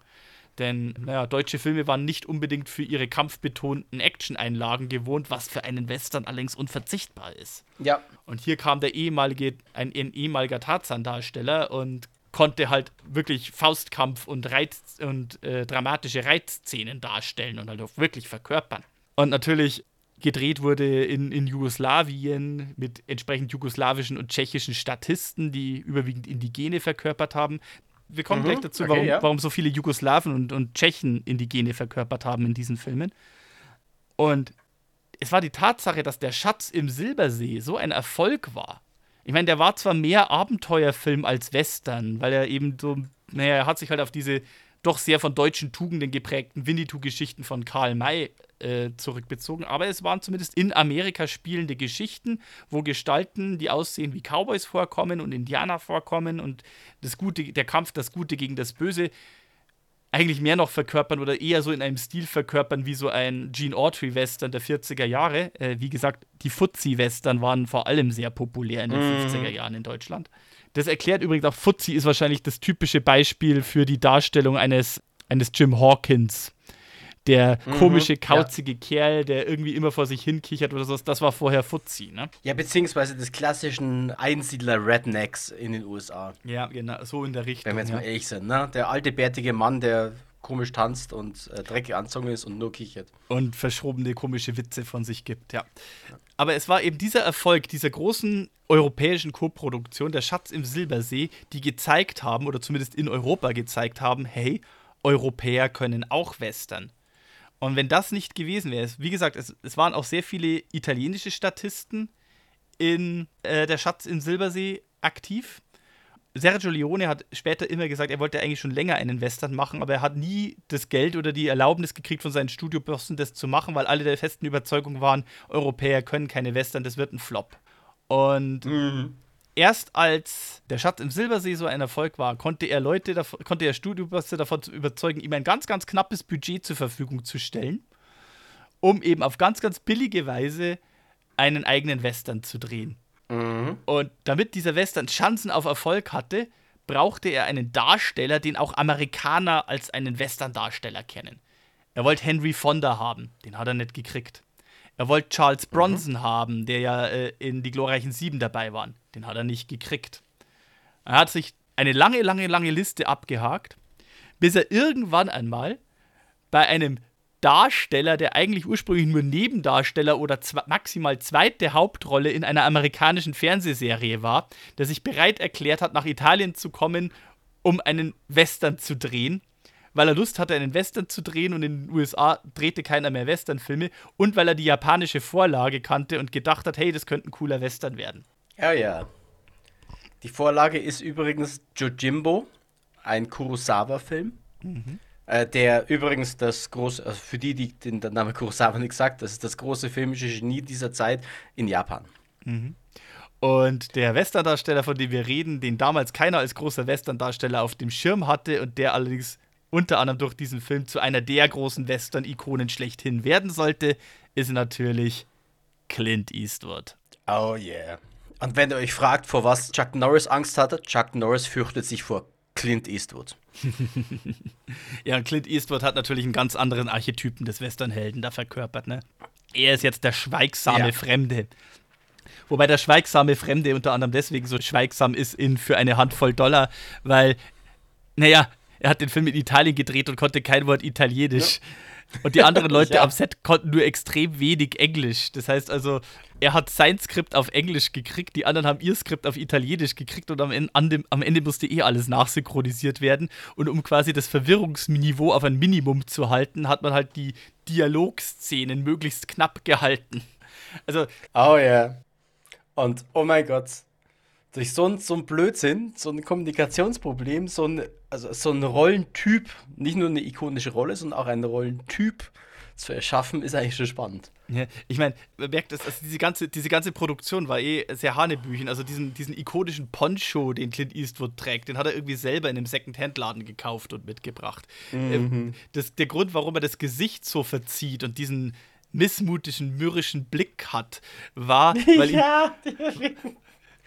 Denn, naja, deutsche Filme waren nicht unbedingt für ihre kampfbetonten Action-Einlagen gewohnt, was für einen Western allerdings unverzichtbar ist. Ja. Und hier kam der ehemalige, ein, ein ehemaliger Tarzan-Darsteller und konnte halt wirklich Faustkampf und, Reiz und äh, dramatische Reizszenen darstellen und halt auch wirklich verkörpern. Und natürlich gedreht wurde in, in Jugoslawien mit entsprechend jugoslawischen und tschechischen Statisten, die überwiegend Indigene verkörpert haben wir kommen mhm, gleich dazu, okay, warum, ja. warum, so viele Jugoslawen und, und Tschechen Indigene verkörpert haben in diesen Filmen. Und es war die Tatsache, dass der Schatz im Silbersee so ein Erfolg war. Ich meine, der war zwar mehr Abenteuerfilm als Western, weil er eben so, naja, er hat sich halt auf diese doch sehr von deutschen Tugenden geprägten Winnetou-Geschichten von Karl May äh, zurückbezogen. Aber es waren zumindest in Amerika spielende Geschichten, wo Gestalten, die aussehen wie Cowboys vorkommen und Indianer vorkommen und das Gute, der Kampf, das Gute gegen das Böse eigentlich mehr noch verkörpern oder eher so in einem Stil verkörpern wie so ein Gene Autry-Western der 40er Jahre. Äh, wie gesagt, die Fuzzi-Western waren vor allem sehr populär in den mhm. 50er Jahren in Deutschland. Das erklärt übrigens auch, Fuzzi ist wahrscheinlich das typische Beispiel für die Darstellung eines, eines Jim Hawkins der mhm, komische, kauzige ja. Kerl, der irgendwie immer vor sich hinkichert oder so, das war vorher Fuzzi, ne? Ja, beziehungsweise des klassischen Einsiedler-Rednecks in den USA. Ja, genau, so in der Richtung. Wenn wir jetzt ja. mal ehrlich sind, ne? Der alte, bärtige Mann, der komisch tanzt und äh, dreckig anzogen ist und nur kichert. Und verschrobene, komische Witze von sich gibt, ja. Aber es war eben dieser Erfolg dieser großen europäischen Koproduktion, der Schatz im Silbersee, die gezeigt haben, oder zumindest in Europa gezeigt haben, hey, Europäer können auch Western. Und wenn das nicht gewesen wäre, wie gesagt, es, es waren auch sehr viele italienische Statisten in äh, Der Schatz im Silbersee aktiv. Sergio Leone hat später immer gesagt, er wollte eigentlich schon länger einen Western machen, aber er hat nie das Geld oder die Erlaubnis gekriegt von seinen Studiobossen, das zu machen, weil alle der festen Überzeugung waren, Europäer können keine Western, das wird ein Flop. Und mhm erst als der Schatz im Silbersee so ein Erfolg war, konnte er Leute, konnte er Studiobosse davon überzeugen, ihm ein ganz, ganz knappes Budget zur Verfügung zu stellen, um eben auf ganz, ganz billige Weise einen eigenen Western zu drehen. Mhm. Und damit dieser Western Chancen auf Erfolg hatte, brauchte er einen Darsteller, den auch Amerikaner als einen Western-Darsteller kennen. Er wollte Henry Fonda haben, den hat er nicht gekriegt. Er wollte Charles mhm. Bronson mhm. haben, der ja äh, in Die glorreichen Sieben dabei war. Den hat er nicht gekriegt. Er hat sich eine lange, lange, lange Liste abgehakt, bis er irgendwann einmal bei einem Darsteller, der eigentlich ursprünglich nur Nebendarsteller oder maximal zweite Hauptrolle in einer amerikanischen Fernsehserie war, der sich bereit erklärt hat, nach Italien zu kommen, um einen Western zu drehen weil er Lust hatte, einen Western zu drehen und in den USA drehte keiner mehr Westernfilme und weil er die japanische Vorlage kannte und gedacht hat, hey, das könnte ein cooler Western werden. Ja, ja. Die Vorlage ist übrigens Jojimbo, ein Kurosawa-Film. Mhm. Äh, der übrigens das große, also für die, die den Namen Kurosawa nicht sagt, das ist das große filmische Genie dieser Zeit in Japan. Mhm. Und der Western-Darsteller, von dem wir reden, den damals keiner als großer Western-Darsteller auf dem Schirm hatte und der allerdings unter anderem durch diesen Film zu einer der großen Western-Ikonen schlechthin werden sollte, ist natürlich Clint Eastwood. Oh yeah. Und wenn ihr euch fragt, vor was Chuck Norris Angst hatte, Chuck Norris fürchtet sich vor Clint Eastwood. Ja, Clint Eastwood hat natürlich einen ganz anderen Archetypen des Westernhelden da verkörpert, ne? Er ist jetzt der schweigsame ja. Fremde. Wobei der schweigsame Fremde unter anderem deswegen so schweigsam ist in für eine Handvoll Dollar, weil, naja, er hat den Film in Italien gedreht und konnte kein Wort Italienisch. Und die anderen [laughs] Leute Ja. am Set konnten nur extrem wenig Englisch. Das heißt also, er hat sein Skript auf Englisch gekriegt, die anderen haben ihr Skript auf Italienisch gekriegt und am Ende, dem, am Ende musste eh alles nachsynchronisiert werden. Und um quasi das Verwirrungsniveau auf ein Minimum zu halten, hat man halt die Dialogszenen möglichst knapp gehalten. Also, Oh ja. Und oh mein Gott. Durch so ein, so ein Blödsinn, so ein Kommunikationsproblem, so ein, also so ein Rollentyp, nicht nur eine ikonische Rolle, sondern auch ein Rollentyp zu erschaffen, ist eigentlich schon spannend. Ja, ich meine, man merkt, dass also diese, ganze, diese ganze Produktion war eh sehr Hanebüchen. Also diesen, diesen ikonischen Poncho, den Clint Eastwood trägt, den hat er irgendwie selber in einem Second-Hand-Laden gekauft und mitgebracht. Ähm, das, der Grund, warum er das Gesicht so verzieht und diesen missmutigen, mürrischen Blick hat, war, [laughs] weil, ihm, [laughs] die,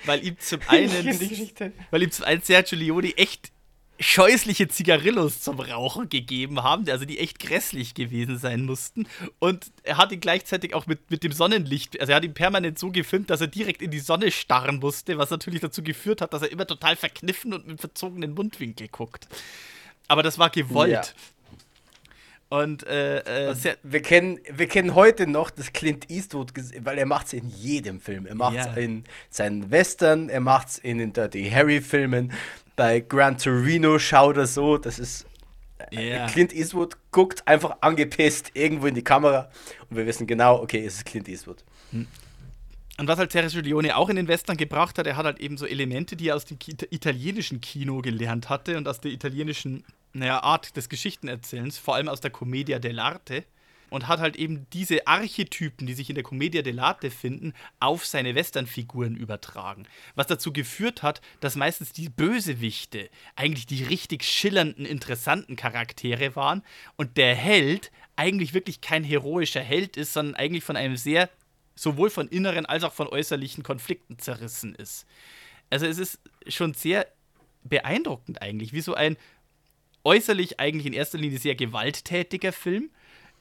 weil ihm zum einen weil ihm zum einen Sergio Leone echt scheußliche Zigarillos zum Rauchen gegeben haben, also die echt grässlich gewesen sein mussten. Und er hat ihn gleichzeitig auch mit, mit dem Sonnenlicht, also er hat ihn permanent so gefilmt, dass er direkt in die Sonne starren musste, was natürlich dazu geführt hat, dass er immer total verkniffen und mit verzogenen Mundwinkel guckt. Aber das war gewollt. Ja. Und äh, äh, Ser Wir kennen, wir kennen heute noch das Clint Eastwood, weil er macht es in jedem Film. Er macht es Ja. in seinen Western, er macht es in den Dirty Harry-Filmen, bei Gran Torino schaut er so. Das ist. äh, Ja. Clint Eastwood guckt einfach angepisst irgendwo in die Kamera und wir wissen genau, okay, es ist Clint Eastwood. Und was halt Sergio Leone auch in den Western gebracht hat, er hat halt eben so Elemente, die er aus dem Ki italienischen Kino gelernt hatte und aus der italienischen naja, Art des Geschichtenerzählens, vor allem aus der Commedia dell'arte. Und hat halt eben diese Archetypen, die sich in der Commedia dell'arte finden, auf seine Westernfiguren übertragen. Was dazu geführt hat, dass meistens die Bösewichte eigentlich die richtig schillernden, interessanten Charaktere waren und der Held eigentlich wirklich kein heroischer Held ist, sondern eigentlich von einem sehr sowohl von inneren als auch von äußerlichen Konflikten zerrissen ist. Also es ist schon sehr beeindruckend eigentlich, wie so ein äußerlich eigentlich in erster Linie sehr gewalttätiger Film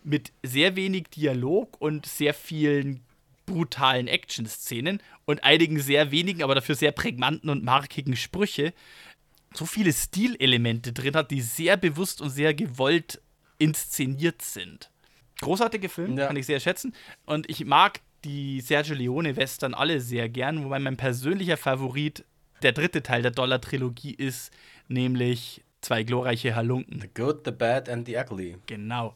mit sehr wenig Dialog und sehr vielen brutalen Action-Szenen und einigen sehr wenigen, aber dafür sehr prägnanten und markigen Sprüche so viele Stilelemente drin hat, die sehr bewusst und sehr gewollt inszeniert sind. Großartiger Film, Ja. kann ich sehr schätzen. Und ich mag die Sergio Leone-Western alle sehr gern, wobei mein persönlicher Favorit der dritte Teil der Dollar-Trilogie ist, nämlich Zwei glorreiche Halunken. The Good, the Bad and the Ugly. Genau.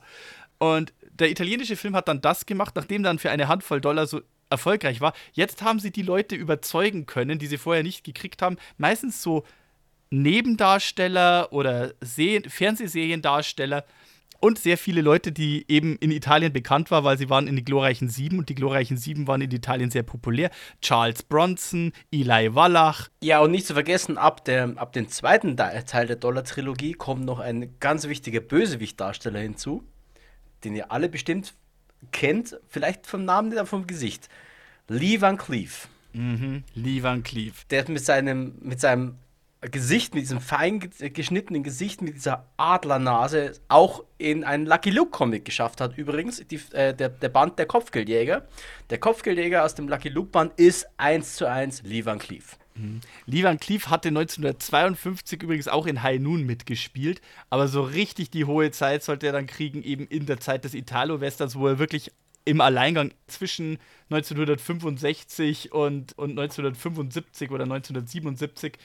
Und der italienische Film hat dann das gemacht, nachdem dann für eine Handvoll Dollar so erfolgreich war. Jetzt haben sie die Leute überzeugen können, die sie vorher nicht gekriegt haben. Meistens so Nebendarsteller oder Se Fernsehseriendarsteller und sehr viele Leute, die eben in Italien bekannt waren, weil sie waren in die glorreichen Sieben und die glorreichen Sieben waren in Italien sehr populär. Charles Bronson, Eli Wallach, Ja, und nicht zu vergessen, ab, der, ab dem zweiten Teil der Dollar-Trilogie kommt noch ein ganz wichtiger Bösewicht-Darsteller hinzu, den ihr alle bestimmt kennt, vielleicht vom Namen, nicht, aber vom Gesicht. Lee Van Cleef. mhm, Lee Van Cleef. Der mit seinem, mit seinem Gesicht, mit diesem fein ge- geschnittenen Gesicht, mit dieser Adlernase auch in einen Lucky Luke Comic geschafft hat. Übrigens, die, äh, der, der Band der Kopfgeldjäger. Der Kopfgeldjäger aus dem Lucky Luke Band ist eins zu eins Lee Van Cleef. Lee Van Cleef hatte 1952 übrigens auch in High Noon mitgespielt, aber so richtig die hohe Zeit sollte er dann kriegen, eben in der Zeit des Italo-Westerns, wo er wirklich im Alleingang zwischen 1965 und, und 1975 oder 1977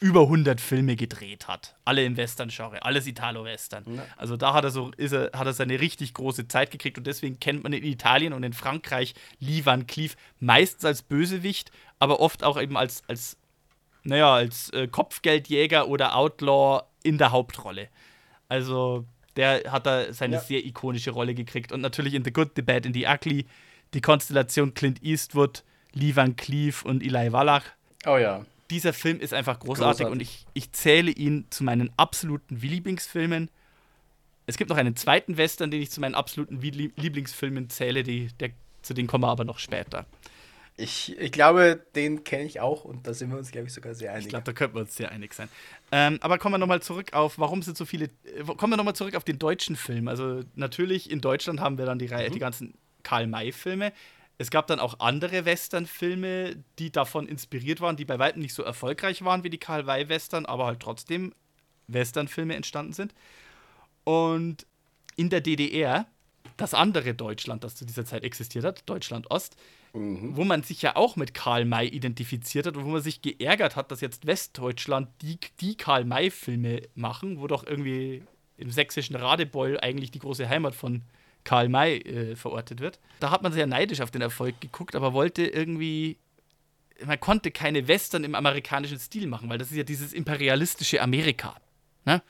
über 100 Filme gedreht hat. Alle im Western-Genre, alles Italo-Western. Ja. Also da hat er, so, ist er, hat er seine richtig große Zeit gekriegt und deswegen kennt man in Italien und in Frankreich Lee Van Cleef meistens als Bösewicht, aber oft auch eben als, als naja, als äh, Kopfgeldjäger oder Outlaw in der Hauptrolle. Also der hat da seine Ja. sehr ikonische Rolle gekriegt und natürlich in The Good, The Bad and The Ugly die Konstellation Clint Eastwood, Lee Van Cleef und Eli Wallach Oh ja. Dieser Film ist einfach großartig, Großartig. und ich, ich zähle ihn zu meinen absoluten Lieblingsfilmen. Es gibt noch einen zweiten Western, den ich zu meinen absoluten Lie- Lieblingsfilmen zähle, die, der, zu denen kommen wir aber noch später. Ich, ich glaube, den kenne ich auch und da sind wir uns, glaube ich, sogar sehr einig. Ich glaube, da könnten wir uns sehr einig sein. Ähm, aber kommen wir nochmal zurück auf, warum sind so viele, äh, kommen wir nochmal zurück auf den deutschen Film. Also natürlich, in Deutschland haben wir dann die Reihe, die ganzen Karl-May-Filme. Es gab dann auch andere Western-Filme, die davon inspiriert waren, die bei weitem nicht so erfolgreich waren wie die Karl-May-Western, aber halt trotzdem Western-Filme entstanden sind. Und in der DDR, das andere Deutschland, das zu dieser Zeit existiert hat, Deutschland Ost, mhm. wo man sich ja auch mit Karl May identifiziert hat und wo man sich geärgert hat, dass jetzt Westdeutschland die, die Karl May-Filme machen, wo doch irgendwie im sächsischen Radebeul eigentlich die große Heimat von Karl May äh, verortet wird. Da hat man sehr neidisch auf den Erfolg geguckt, aber wollte irgendwie. Man konnte keine Western im amerikanischen Stil machen, weil das ist ja dieses imperialistische Amerika. Ne?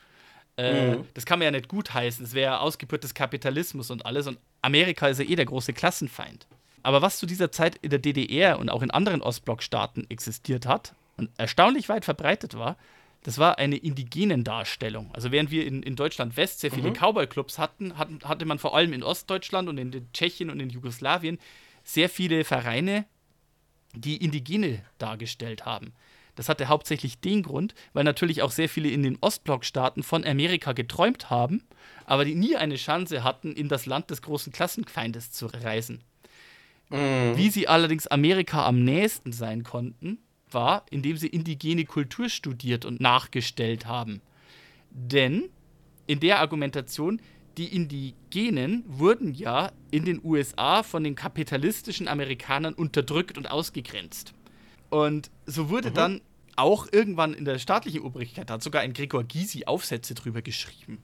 Äh, mhm. Das kann man ja nicht gutheißen. Es wäre Ausgeburt des Kapitalismus und alles. Und Amerika ist ja eh der große Klassenfeind. Aber was zu dieser Zeit in der DDR und auch in anderen Ostblockstaaten existiert hat und erstaunlich weit verbreitet war, das war eine indigenen Darstellung. Also während wir in, in Deutschland West sehr viele mhm. Cowboy-Clubs hatten, hatten, hatte man vor allem in Ostdeutschland und in Tschechien und in Jugoslawien sehr viele Vereine, die Indigene dargestellt haben. Das hatte hauptsächlich den Grund, weil natürlich auch sehr viele in den Ostblockstaaten von Amerika geträumt haben, aber die nie eine Chance hatten, in das Land des großen Klassenfeindes zu reisen. Mhm. Wie sie allerdings Amerika am nächsten sein konnten, war, indem sie indigene Kultur studiert und nachgestellt haben. Denn in der Argumentation, die Indigenen wurden ja in den USA von den kapitalistischen Amerikanern unterdrückt und ausgegrenzt. Und so wurde mhm. dann auch irgendwann in der staatlichen Obrigkeit, da hat sogar ein Gregor Gysi Aufsätze drüber geschrieben,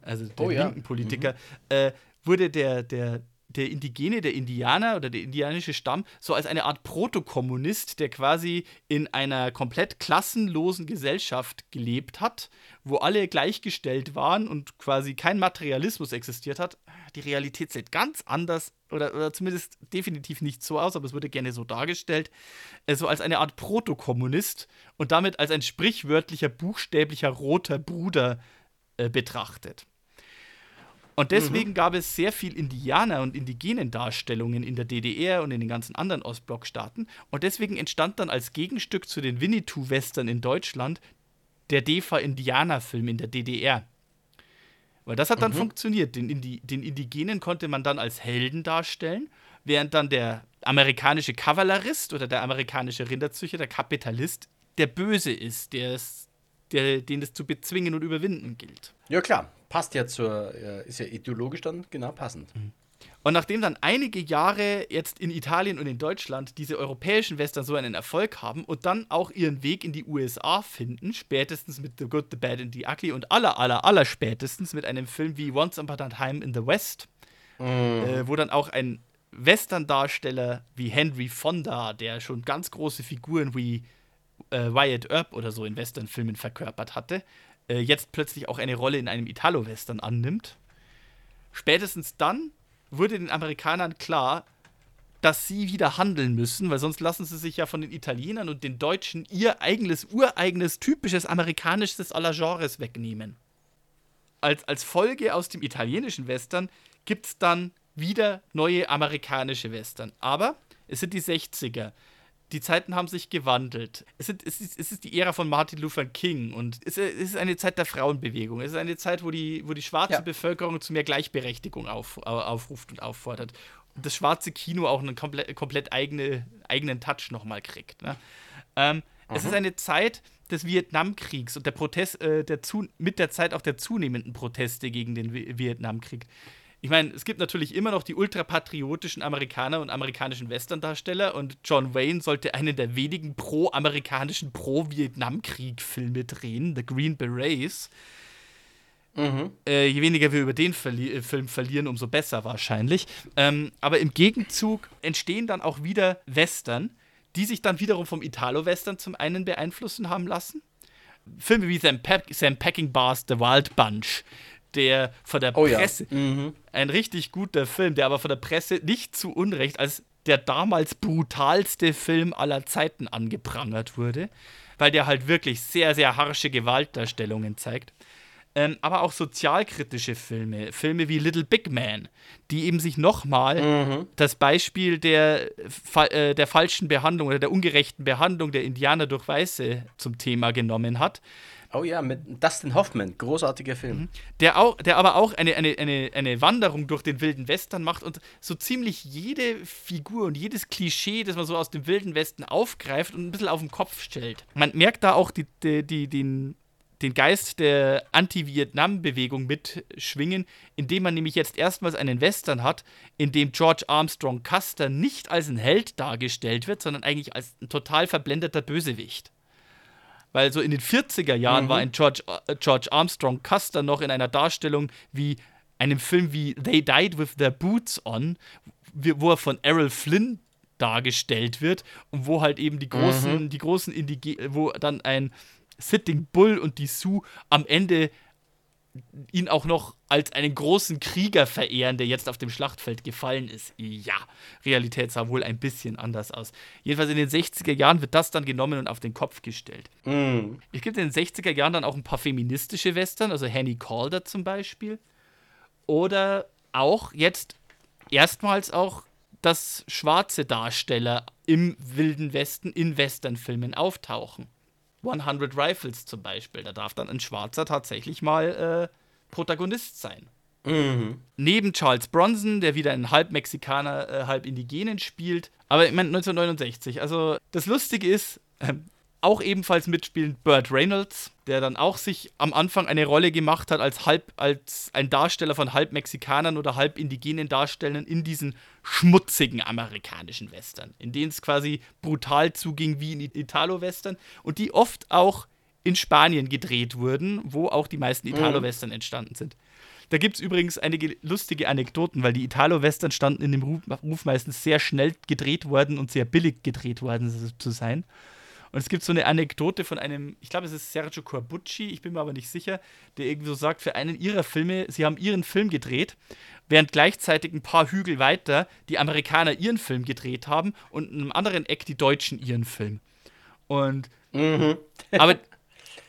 also der oh, linken Politiker, mhm. äh, wurde der, der der Indigene, der Indianer oder der indianische Stamm so als eine Art Protokommunist, der quasi in einer komplett klassenlosen Gesellschaft gelebt hat, wo alle gleichgestellt waren und quasi kein Materialismus existiert hat. Die Realität sieht ganz anders oder, oder zumindest definitiv nicht so aus, aber es wurde gerne so dargestellt, äh, so als eine Art Protokommunist und damit als ein sprichwörtlicher, buchstäblicher roter Bruder äh, betrachtet. Und deswegen mhm. gab es sehr viel Indianer- und indigenen Darstellungen in der DDR und in den ganzen anderen Ostblockstaaten. Und deswegen entstand dann als Gegenstück zu den Winnetou-Western in Deutschland der DEFA-Indianer-Film in der DDR. Weil das hat dann mhm. funktioniert. Den, Indi den Indigenen konnte man dann als Helden darstellen, während dann der amerikanische Kavallerist oder der amerikanische Rinderzüchter, der Kapitalist, der Böse ist, der es, der, den es zu bezwingen und überwinden gilt. Ja, klar passt ja zur, ist ja ideologisch dann genau passend. Mhm. Und nachdem dann einige Jahre jetzt in Italien und in Deutschland diese europäischen Western so einen Erfolg haben und dann auch ihren Weg in die USA finden, spätestens mit The Good, The Bad and The Ugly und aller, aller, aller spätestens mit einem Film wie Once Upon a Time in the West, mm. äh, wo dann auch ein Western-Darsteller wie Henry Fonda, der schon ganz große Figuren wie äh, Wyatt Earp oder so in Western-Filmen verkörpert hatte, äh, jetzt plötzlich auch eine Rolle in einem Italo-Western annimmt. Spätestens dann wurde den Amerikanern klar, dass sie wieder handeln müssen, weil sonst lassen sie sich ja von den Italienern und den Deutschen ihr eigenes, ureigenes, typisches amerikanisches aller Genres wegnehmen. Als, als Folge aus dem italienischen Western gibt es dann wieder neue amerikanische Western. Aber es sind die 60er die Zeiten haben sich gewandelt. Es, sind, es, ist, es ist die Ära von Martin Luther King und es, ist eine Zeit der Frauenbewegung. Es ist eine Zeit, wo die, wo die schwarze ja. Bevölkerung zu mehr Gleichberechtigung auf, aufruft und auffordert. Und das schwarze Kino auch einen komplett, komplett eigene, eigenen Touch nochmal kriegt. Ne? Ähm, es ist eine Zeit des Vietnamkriegs und der Protest, äh, der zu, mit der Zeit auch der zunehmenden Proteste gegen den Vietnamkrieg ich meine, es gibt natürlich immer noch die ultrapatriotischen Amerikaner und amerikanischen Western-Darsteller und John Wayne sollte einen der wenigen pro-amerikanischen, pro-Vietnamkrieg-Filme drehen, The Green Berets. Mhm. Äh, je weniger wir über den Verli äh, Film verlieren, umso besser wahrscheinlich. Ähm, aber im Gegenzug entstehen dann auch wieder Western, die sich dann wiederum vom Italo-Western zum einen beeinflussen haben lassen. Filme wie Sam, Pe Sam Peckinpah's The Wild Bunch, der von der oh, Presse, ja. mhm. ein richtig guter Film, der aber von der Presse nicht zu Unrecht als der damals brutalste Film aller Zeiten angeprangert wurde, weil der halt wirklich sehr, sehr harsche Gewaltdarstellungen zeigt. Ähm, aber auch sozialkritische Filme, Filme wie Little Big Man, die eben sich nochmal mhm. das Beispiel der, äh, der falschen Behandlung oder der ungerechten Behandlung der Indianer durch Weiße zum Thema genommen hat. Oh ja, mit Dustin Hoffman, großartiger Film. Mhm. Der, auch, der aber auch eine, eine, eine, eine Wanderung durch den wilden Western macht und so ziemlich jede Figur und jedes Klischee, das man so aus dem wilden Westen aufgreift und ein bisschen auf den Kopf stellt. Man merkt da auch die, die, die, den, den Geist der Anti-Vietnam-Bewegung mitschwingen, indem man nämlich jetzt erstmals einen Western hat, in dem George Armstrong Custer nicht als ein Held dargestellt wird, sondern eigentlich als ein total verblendeter Bösewicht. Weil so in den 40er Jahren mhm. war ein George, äh, George Armstrong Custer noch in einer Darstellung wie einem Film wie They Died with Their Boots On, wo er von Errol Flynn dargestellt wird und wo halt eben die großen, mhm. die großen Indige wo dann ein Sitting Bull und die Sioux am Ende ihn auch noch als einen großen Krieger verehren, der jetzt auf dem Schlachtfeld gefallen ist. Ja, Realität sah wohl ein bisschen anders aus. Jedenfalls in den 60er Jahren wird das dann genommen und auf den Kopf gestellt. Mm. Es gibt in den 60er Jahren dann auch ein paar feministische Western, also Henny Calder zum Beispiel. Oder auch jetzt erstmals auch, dass schwarze Darsteller im Wilden Westen in Westernfilmen auftauchen. 100 Rifles zum Beispiel. Da darf dann ein Schwarzer tatsächlich mal äh, Protagonist sein. Mhm. Neben Charles Bronson, der wieder einen halb Mexikaner, äh, halb Indigenen spielt. Aber ich meine 1969. Also das Lustige ist, äh, auch ebenfalls mitspielend Burt Reynolds, der dann auch sich am Anfang eine Rolle gemacht hat als halb als ein Darsteller von halb Mexikanern oder halb indigenen Darstellern in diesen schmutzigen amerikanischen Western, in denen es quasi brutal zuging wie in Italo-Western und die oft auch in Spanien gedreht wurden, wo auch die meisten mhm. Italo-Western entstanden sind. Da gibt es übrigens einige lustige Anekdoten, weil die Italo-Western standen in dem Ruf, Ruf meistens sehr schnell gedreht worden und sehr billig gedreht worden zu sein. Und es gibt so eine Anekdote von einem, ich glaube, es ist Sergio Corbucci, ich bin mir aber nicht sicher, der irgendwie so sagt, für einen ihrer Filme, sie haben ihren Film gedreht, während gleichzeitig ein paar Hügel weiter die Amerikaner ihren Film gedreht haben und in einem anderen Eck die Deutschen ihren Film. Und mhm. aber,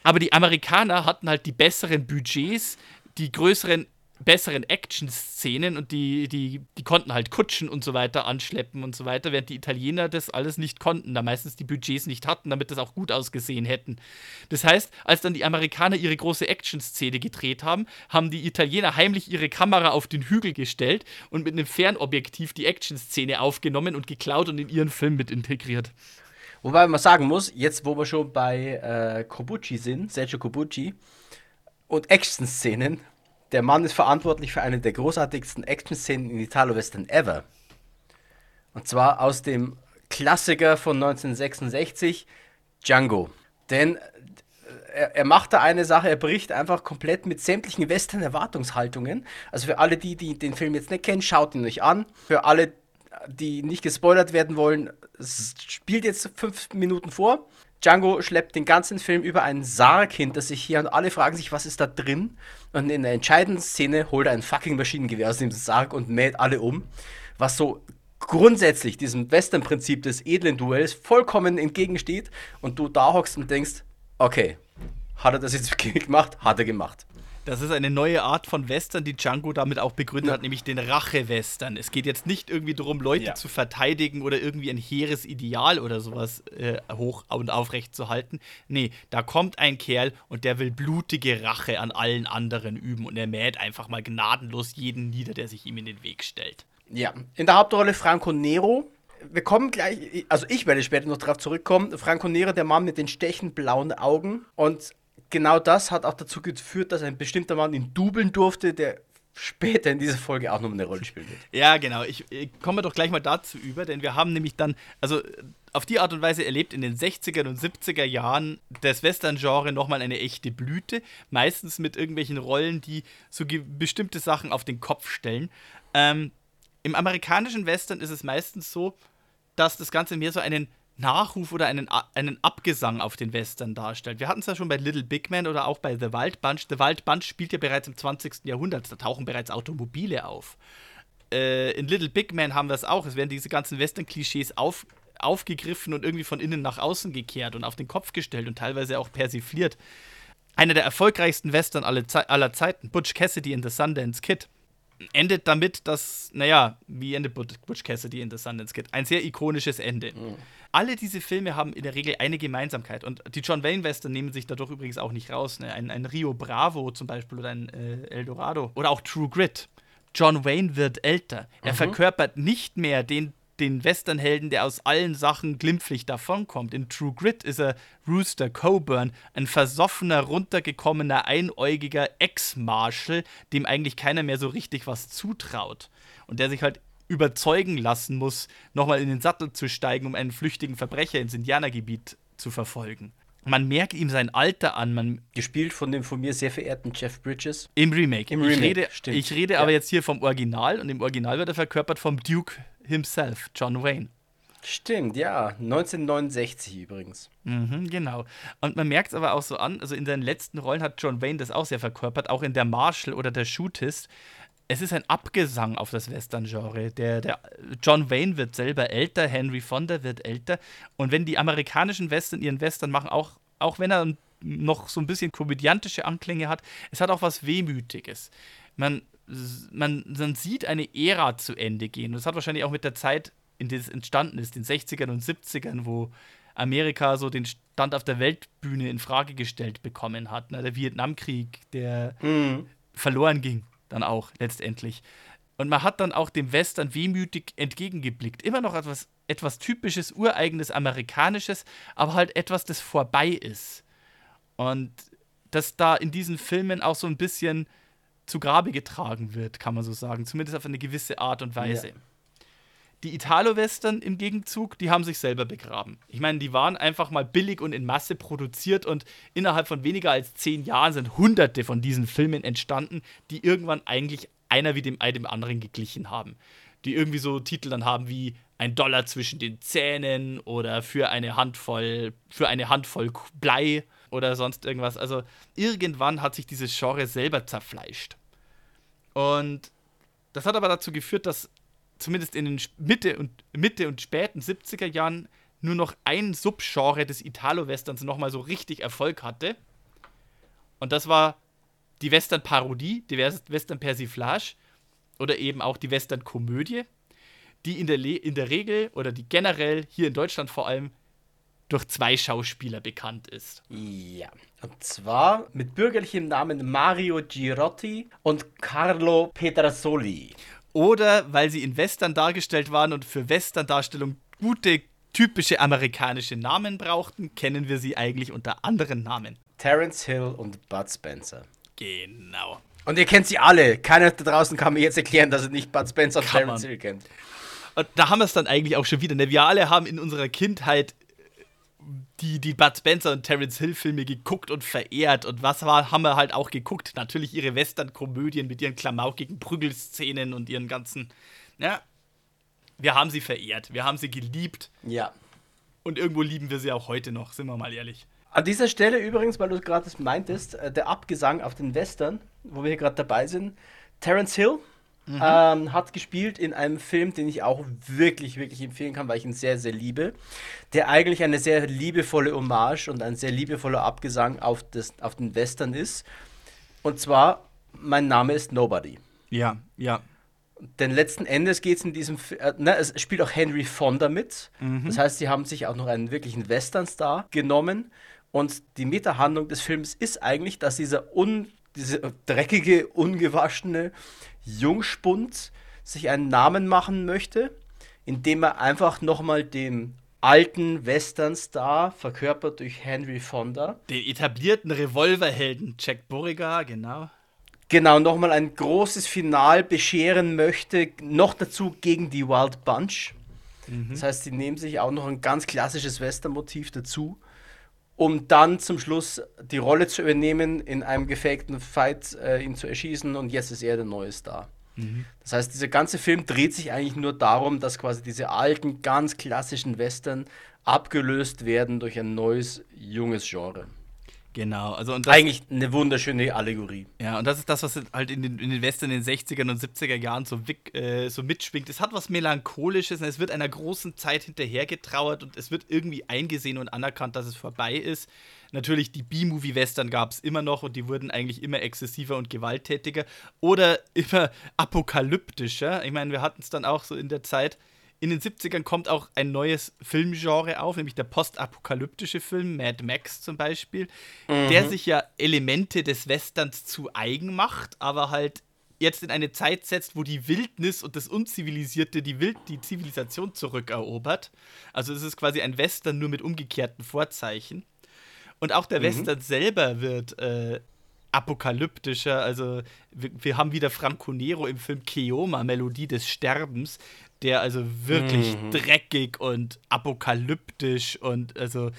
aber die Amerikaner hatten halt die besseren Budgets, die größeren besseren Action-Szenen und die, die, die konnten halt Kutschen und so weiter anschleppen und so weiter, während die Italiener das alles nicht konnten, da meistens die Budgets nicht hatten, damit das auch gut ausgesehen hätten. Das heißt, als dann die Amerikaner ihre große Action-Szene gedreht haben, haben die Italiener heimlich ihre Kamera auf den Hügel gestellt und mit einem Fernobjektiv die Action-Szene aufgenommen und geklaut und in ihren Film mit integriert. Wobei man sagen muss, jetzt wo wir schon bei äh, Kobuchi sind, Sergio Kobuchi, und Action-Szenen, der Mann ist verantwortlich für eine der großartigsten Action-Szenen in Italo-Western ever. Und zwar aus dem Klassiker von 1966, Django. Denn äh, er, er macht da eine Sache, er bricht einfach komplett mit sämtlichen Western-Erwartungshaltungen. Also für alle die, die den Film jetzt nicht kennen, schaut ihn euch an. Für alle, die nicht gespoilert werden wollen, spielt jetzt fünf Minuten vor. Django schleppt den ganzen Film über einen Sarg hinter sich hier und alle fragen sich, was ist da drin? Und in der entscheidenden Szene holt er ein fucking Maschinengewehr aus dem Sarg und mäht alle um. Was so grundsätzlich diesem Western-Prinzip des edlen Duells vollkommen entgegensteht und du da hockst und denkst, okay, hat er das jetzt [laughs] gemacht? Hat er gemacht. Das ist eine neue Art von Western, die Django damit auch begründet ja. hat, nämlich den Rache-Western. Es geht jetzt nicht irgendwie darum, Leute ja. zu verteidigen oder irgendwie ein hehres Ideal oder sowas äh, hoch und aufrecht zu halten. Nee, da kommt ein Kerl und der will blutige Rache an allen anderen üben und er mäht einfach mal gnadenlos jeden nieder, der sich ihm in den Weg stellt. Ja, in der Hauptrolle Franco Nero. Wir kommen gleich, also ich werde später noch darauf zurückkommen. Franco Nero, der Mann mit den stechend blauen Augen. Und genau das hat auch dazu geführt, dass ein bestimmter Mann ihn dubeln durfte, der später in dieser Folge auch noch eine Rolle spielen wird. Ja, genau. Ich, ich komme doch gleich mal dazu über, denn wir haben nämlich dann, also auf die Art und Weise erlebt in den 60er und 70er Jahren das Western-Genre nochmal eine echte Blüte. Meistens mit irgendwelchen Rollen, die so bestimmte Sachen auf den Kopf stellen. Ähm, Im amerikanischen Western ist es meistens so, dass das Ganze mehr so einen Nachruf oder einen, einen Abgesang auf den Western darstellt. Wir hatten es ja schon bei Little Big Man oder auch bei The Wild Bunch. The Wild Bunch spielt ja bereits im 20. Jahrhundert, da tauchen bereits Automobile auf. Äh, in Little Big Man haben wir es auch. Es werden diese ganzen Western-Klischees auf, aufgegriffen und irgendwie von innen nach außen gekehrt und auf den Kopf gestellt und teilweise auch persifliert. Einer der erfolgreichsten Western aller Zeiten, Butch Cassidy in The Sundance Kid endet damit, dass, naja, wie endet Butch Cassidy in The Sundance Kid? Ein sehr ikonisches Ende. Mhm. Alle diese Filme haben in der Regel eine Gemeinsamkeit und die John Wayne-Western nehmen sich dadurch übrigens auch nicht raus. Ne? Ein, ein, Rio Bravo zum Beispiel oder ein äh, El Dorado oder auch True Grit. John Wayne wird älter. Er mhm. verkörpert nicht mehr den den Westernhelden, der aus allen Sachen glimpflich davonkommt. In True Grit ist er Rooster Coburn, ein versoffener, runtergekommener, einäugiger Ex-Marshal, dem eigentlich keiner mehr so richtig was zutraut. Und der sich halt überzeugen lassen muss, nochmal in den Sattel zu steigen, um einen flüchtigen Verbrecher ins Indianergebiet zu verfolgen. Man merkt ihm sein Alter an. Man Gespielt von dem von mir sehr verehrten Jeff Bridges. Im Remake. Im ich Remake, rede, stimmt. ich rede Ja. aber jetzt hier vom Original und im Original wird er verkörpert vom Duke himself, John Wayne. Stimmt, ja. 1969 übrigens. Mhm, genau. Und man merkt es aber auch so an, also in seinen letzten Rollen hat John Wayne das auch sehr verkörpert, auch in der Marshall oder der Shootist. Es ist ein Abgesang auf das Western-Genre. Der, der John Wayne wird selber älter, Henry Fonda wird älter. Und wenn die amerikanischen Western ihren Western machen, auch, auch wenn er noch so ein bisschen komödiantische Anklänge hat, es hat auch was Wehmütiges. Man, man, man sieht eine Ära zu Ende gehen. Und das hat wahrscheinlich auch mit der Zeit, in der es entstanden ist, den 60ern und 70ern, wo Amerika so den Stand auf der Weltbühne in Frage gestellt bekommen hat. Ne? Der Vietnamkrieg, der verloren ging, dann auch letztendlich. Und man hat dann auch dem Western wehmütig entgegengeblickt. Immer noch etwas, etwas typisches, ureigenes, amerikanisches, aber halt etwas, das vorbei ist. Und das da in diesen Filmen auch so ein bisschen zu Grabe getragen wird, kann man so sagen. Zumindest auf eine gewisse Art und Weise. Ja. Die Italo-Western im Gegenzug, die haben sich selber begraben. Ich meine, die waren einfach mal billig und in Masse produziert und innerhalb von weniger als zehn Jahren sind hunderte von diesen Filmen entstanden, die irgendwann eigentlich einer wie dem, dem anderen geglichen haben. Die irgendwie so Titel dann haben wie ein Dollar zwischen den Zähnen oder für eine Handvoll, für eine Handvoll Blei oder sonst irgendwas. Also irgendwann hat sich dieses Genre selber zerfleischt. Und das hat aber dazu geführt, dass zumindest in den Mitte und, Mitte und späten 70er Jahren nur noch ein Subgenre des Italo-Westerns nochmal so richtig Erfolg hatte. Und das war die Western-Parodie, die Western-Persiflage oder eben auch die Western-Komödie, die in der, Le in der Regel oder die generell hier in Deutschland vor allem durch zwei Schauspieler bekannt ist. Ja. Und zwar mit bürgerlichem Namen Mario Girotti und Carlo Petrasoli. Oder weil sie in Western dargestellt waren und für Western-Darstellung gute, typische amerikanische Namen brauchten, kennen wir sie eigentlich unter anderen Namen. Terence Hill und Bud Spencer. Genau. Und ihr kennt sie alle. Keiner da draußen kann mir jetzt erklären, dass er nicht Bud Spencer und Terence. Hill kennt. Und da haben wir es dann eigentlich auch schon wieder. Ne? Wir alle haben in unserer Kindheit die, die Bud Spencer und Terence Hill Filme geguckt und verehrt. Und was war, haben wir halt auch geguckt? Natürlich ihre Western-Komödien mit ihren klamaukigen Prügelszenen und ihren ganzen. Ja, wir haben sie verehrt. Wir haben sie geliebt. Ja. Und irgendwo lieben wir sie auch heute noch, sind wir mal ehrlich. An dieser Stelle übrigens, weil du gerade das meintest, äh, der Abgesang auf den Western, wo wir hier gerade dabei sind. Terence Hill ähm, hat gespielt in einem Film, den ich auch wirklich, wirklich empfehlen kann, weil ich ihn sehr, sehr liebe. Der eigentlich eine sehr liebevolle Hommage und ein sehr liebevoller Abgesang auf, das, auf den Western ist. Und zwar, mein Name ist Nobody. Ja, ja. Denn letzten Endes geht es in diesem Film, äh, ne, es spielt auch Henry Fonda mit. Das heißt, sie haben sich auch noch einen wirklichen Westernstar genommen. Und die Metahandlung des Films ist eigentlich, dass dieser un, diese dreckige, ungewaschene Jungspund sich einen Namen machen möchte, indem er einfach nochmal den alten Westernstar, verkörpert durch Henry Fonda, Den etablierten Revolverhelden Jack Beauregard, genau. genau nochmal ein großes Final bescheren möchte, noch dazu gegen die Wild Bunch. Das heißt, sie nehmen sich auch noch ein ganz klassisches Western-Motiv dazu, um dann zum Schluss die Rolle zu übernehmen, in einem gefakten Fight äh, ihn zu erschießen und jetzt ist er der neue Star. Das heißt, dieser ganze Film dreht sich eigentlich nur darum, dass quasi diese alten, ganz klassischen Western abgelöst werden durch ein neues, junges Genre. Genau, also und das, Eigentlich eine wunderschöne Allegorie. Ja, und das ist das, was halt in den, in den Western in den 60er und 70er Jahren so, äh, so mitschwingt. Es hat was Melancholisches es wird einer großen Zeit hinterhergetrauert und es wird irgendwie eingesehen und anerkannt, dass es vorbei ist. Natürlich, die B-Movie-Western gab es immer noch und die wurden eigentlich immer exzessiver und gewalttätiger oder immer apokalyptischer. Ich meine, wir hatten es dann auch so in der Zeit. In den 70ern kommt auch ein neues Filmgenre auf, nämlich der postapokalyptische Film, Mad Max zum Beispiel, der sich ja Elemente des Westerns zu eigen macht, aber halt jetzt in eine Zeit setzt, wo die Wildnis und das Unzivilisierte die, Wild die Zivilisation zurückerobert. Also es ist quasi ein Western nur mit umgekehrten Vorzeichen. Und auch der mhm. Western selber wird äh, apokalyptischer. Also wir, wir, haben wieder Franco Nero im Film Keoma, Melodie des Sterbens, der also wirklich mhm. dreckig und apokalyptisch und also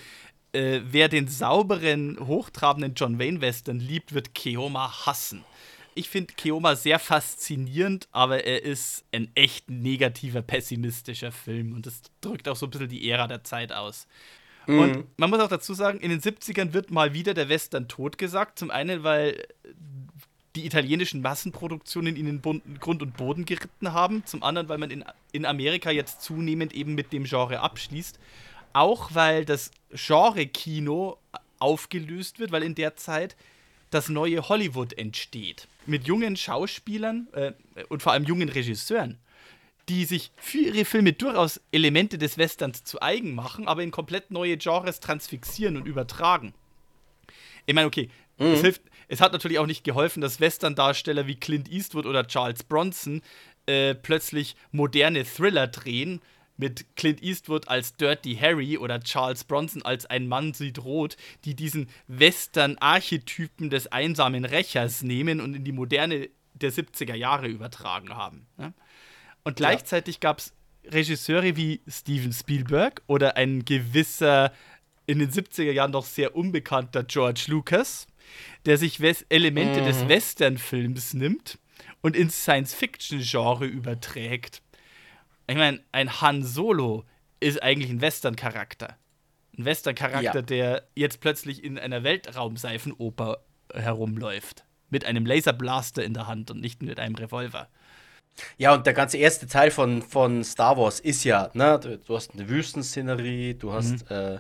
äh, wer den sauberen, hochtrabenden John Wayne Western liebt, wird Keoma hassen. Ich finde Keoma sehr faszinierend, aber er ist ein echt negativer, pessimistischer Film und das drückt auch so ein bisschen die Ära der Zeit aus. Mhm. Und man muss auch dazu sagen, in den 70ern wird mal wieder der Western totgesagt. Zum einen, weil die italienischen Massenproduktionen in den Grund und Boden geritten haben. Zum anderen, weil man in, in Amerika jetzt zunehmend eben mit dem Genre abschließt. Auch weil das Genre-Kino aufgelöst wird, weil in der Zeit das neue Hollywood entsteht. Mit jungen Schauspielern äh, und vor allem jungen Regisseuren, die sich für ihre Filme durchaus Elemente des Westerns zu eigen machen, aber in komplett neue Genres transfixieren und übertragen. Ich meine, okay, mhm. es, hilft, es hat natürlich auch nicht geholfen, dass Western-Darsteller wie Clint Eastwood oder Charles Bronson äh, plötzlich moderne Thriller drehen, mit Clint Eastwood als Dirty Harry oder Charles Bronson als ein Mann sieht rot, die diesen Western-Archetypen des einsamen Rächers nehmen und in die Moderne der 70er Jahre übertragen haben. Und gleichzeitig ja. gab es Regisseure wie Steven Spielberg oder ein gewisser, in den 70er Jahren doch sehr unbekannter George Lucas, der sich West Elemente mhm. des Western-Films nimmt und ins Science-Fiction-Genre überträgt. Ich meine, ein Han Solo ist eigentlich ein Western-Charakter. Ein Western-Charakter, ja. der jetzt plötzlich in einer Weltraumseifenoper herumläuft. Mit einem Laserblaster in der Hand und nicht mit einem Revolver. Ja, und der ganze erste Teil von, von Star Wars ist ja, ne, du, du hast eine Wüstenszenerie, du hast mhm. äh,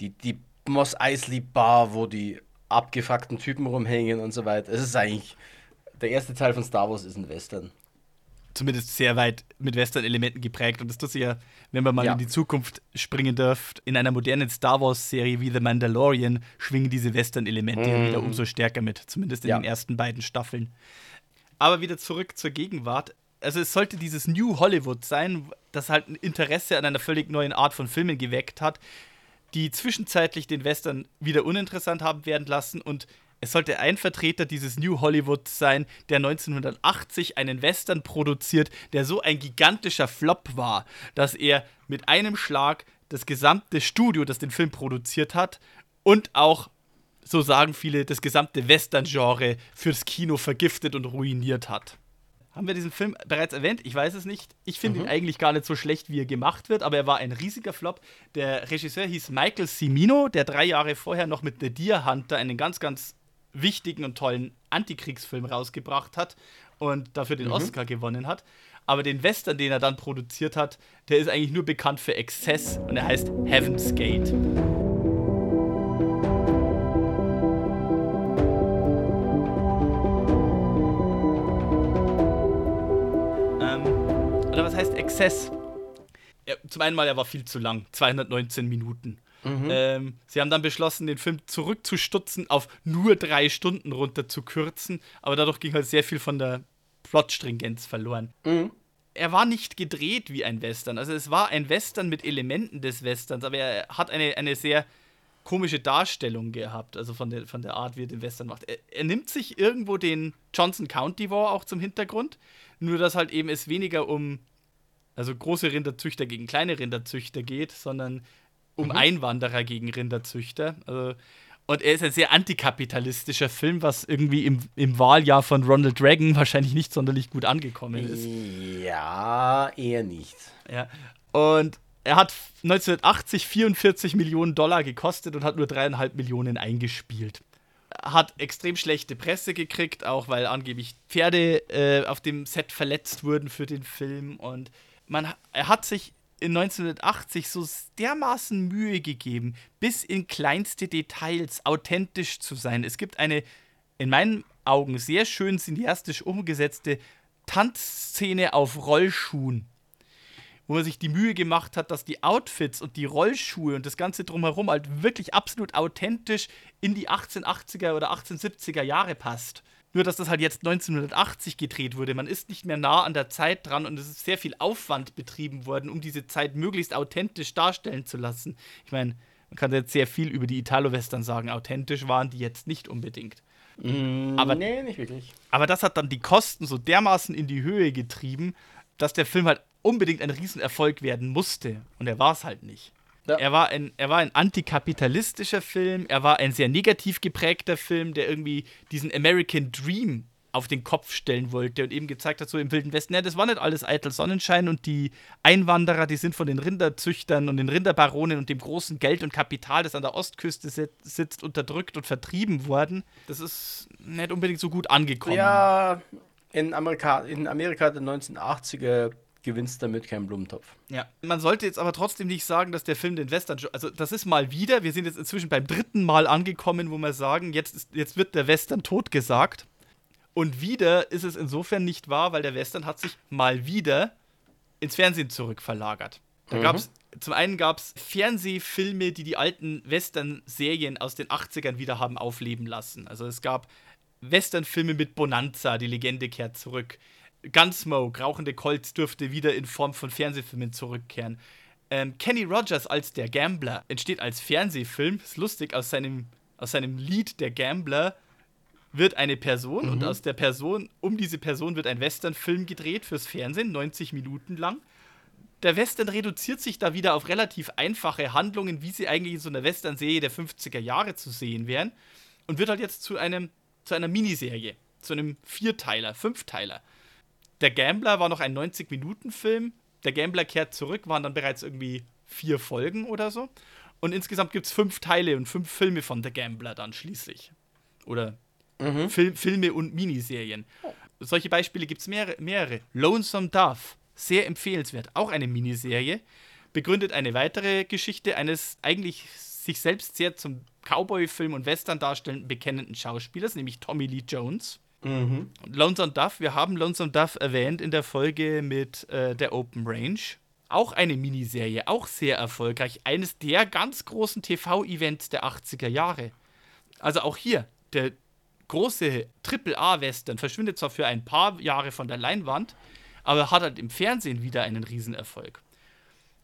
die, die Moss Eisley Bar, wo die abgefuckten Typen rumhängen und so weiter. Es ist eigentlich, der erste Teil von Star Wars ist ein Western zumindest sehr weit mit Western-Elementen geprägt. Und das tut sich ja, wenn man mal ja. in die Zukunft springen dürft, in einer modernen Star Wars-Serie wie The Mandalorian schwingen diese Western-Elemente mm. wieder umso stärker mit, zumindest in ja. den ersten beiden Staffeln. Aber wieder zurück zur Gegenwart. Also es sollte dieses New Hollywood sein, das halt ein Interesse an einer völlig neuen Art von Filmen geweckt hat, die zwischenzeitlich den Western wieder uninteressant haben werden lassen und es sollte ein Vertreter dieses New Hollywood sein, der 1980 einen Western produziert, der so ein gigantischer Flop war, dass er mit einem Schlag das gesamte Studio, das den Film produziert hat, und auch, so sagen viele, das gesamte Western-Genre fürs Kino vergiftet und ruiniert hat. Haben wir diesen Film bereits erwähnt? Ich weiß es nicht. Ich finde mhm. ihn eigentlich gar nicht so schlecht, wie er gemacht wird, aber er war ein riesiger Flop. Der Regisseur hieß Michael Cimino, der drei Jahre vorher noch mit The Deer Hunter einen ganz, ganz wichtigen und tollen Antikriegsfilm rausgebracht hat und dafür den mhm. Oscar gewonnen hat. Aber den Western, den er dann produziert hat, der ist eigentlich nur bekannt für Exzess und er heißt Heaven's Gate. Exzess? Ja, zum einen mal, er war viel zu lang, 219 Minuten. Mhm. Ähm, sie haben dann beschlossen, den Film zurückzustutzen, auf nur drei Stunden runter zu kürzen, aber dadurch ging halt sehr viel von der Plotstringenz verloren. Mhm. Er war nicht gedreht wie ein Western. Also es war ein Western mit Elementen des Westerns, aber er hat eine, eine sehr komische Darstellung gehabt, also von der, von der Art, wie er den Western macht. Er, er nimmt sich irgendwo den Johnson County War auch zum Hintergrund, nur dass halt eben es weniger um also große Rinderzüchter gegen kleine Rinderzüchter geht, sondern um mhm. Einwanderer gegen Rinderzüchter. Also, und er ist ein sehr antikapitalistischer Film, was irgendwie im, im Wahljahr von Ronald Reagan wahrscheinlich nicht sonderlich gut angekommen ist. Ja, eher nicht. Ja. Und er hat 1980 44 Millionen Dollar gekostet und hat nur dreieinhalb Millionen eingespielt. Hat extrem schlechte Presse gekriegt, auch weil angeblich Pferde äh, auf dem Set verletzt wurden für den Film. Und man, er hat sich in 1980 so dermaßen Mühe gegeben, bis in kleinste Details authentisch zu sein. Es gibt eine in meinen Augen sehr schön cineastisch umgesetzte Tanzszene auf Rollschuhen, wo man sich die Mühe gemacht hat, dass die Outfits und die Rollschuhe und das Ganze drumherum halt wirklich absolut authentisch in die 1880er oder 1870er Jahre passt. Nur, dass das halt jetzt 1980 gedreht wurde. Man ist nicht mehr nah an der Zeit dran und es ist sehr viel Aufwand betrieben worden, um diese Zeit möglichst authentisch darstellen zu lassen. Ich meine, man kann jetzt sehr viel über die Italo-Western sagen. Authentisch waren die jetzt nicht unbedingt. Mm, Aber- nee, nicht wirklich. Aber das hat dann die Kosten so dermaßen in die Höhe getrieben, dass der Film halt unbedingt ein Riesenerfolg werden musste. Und er war es halt nicht. Ja. Er, war ein, er war ein antikapitalistischer Film, er war ein sehr negativ geprägter Film, der irgendwie diesen American Dream auf den Kopf stellen wollte und eben gezeigt hat, so im Wilden Westen, ja, das war nicht alles eitel Sonnenschein und die Einwanderer, die sind von den Rinderzüchtern und den Rinderbaronen und dem großen Geld und Kapital, das an der Ostküste sit- sitzt, unterdrückt und vertrieben worden. Das ist nicht unbedingt so gut angekommen. Ja, in Amerika, in Amerika der 1980er gewinnst damit keinen Blumentopf. Ja. Man sollte jetzt aber trotzdem nicht sagen, dass der Film den Western. Also, das ist mal wieder. Wir sind jetzt inzwischen beim dritten Mal angekommen, wo wir sagen, jetzt, ist, jetzt wird der Western totgesagt. Und wieder ist es insofern nicht wahr, weil der Western hat sich mal wieder ins Fernsehen zurückverlagert. Da Mhm. gab's, zum einen gab es Fernsehfilme, die die alten Western-Serien aus den 80ern wieder haben aufleben lassen. Also es gab Western-Filme mit Bonanza, die Legende kehrt zurück. Gunsmoke, Rauchende Colts dürfte wieder in Form von Fernsehfilmen zurückkehren. Ähm, Kenny Rogers als der Gambler entsteht als Fernsehfilm. Ist lustig, aus seinem, aus seinem Lied Der Gambler wird eine Person und aus der Person, um diese Person wird ein Western-Film gedreht fürs Fernsehen, 90 Minuten lang. Der Western reduziert sich da wieder auf relativ einfache Handlungen, wie sie eigentlich in so einer Western-Serie der 50er Jahre zu sehen wären. Und wird halt jetzt zu, einem, zu einer Miniserie, zu einem Vierteiler, Fünfteiler. Der Gambler war noch ein 90-Minuten-Film. Der Gambler kehrt zurück, waren dann bereits irgendwie vier Folgen oder so. Und insgesamt gibt es fünf Teile und fünf Filme von The Gambler dann schließlich. Oder Fil Filme und Miniserien. Solche Beispiele gibt es mehrere, mehrere. Lonesome Dove, sehr empfehlenswert. Auch eine Miniserie. Begründet eine weitere Geschichte eines eigentlich sich selbst sehr zum Cowboy-Film und Western darstellenden bekennenden Schauspielers, nämlich Tommy Lee Jones. Und Lonesome Dove, wir haben Lonesome Dove erwähnt in der Folge mit äh, der Open Range. Auch eine Miniserie, auch sehr erfolgreich. Eines der ganz großen TV-Events der 80er Jahre. Also auch hier, der große Triple-A-Western verschwindet zwar für ein paar Jahre von der Leinwand, aber hat halt im Fernsehen wieder einen Riesenerfolg.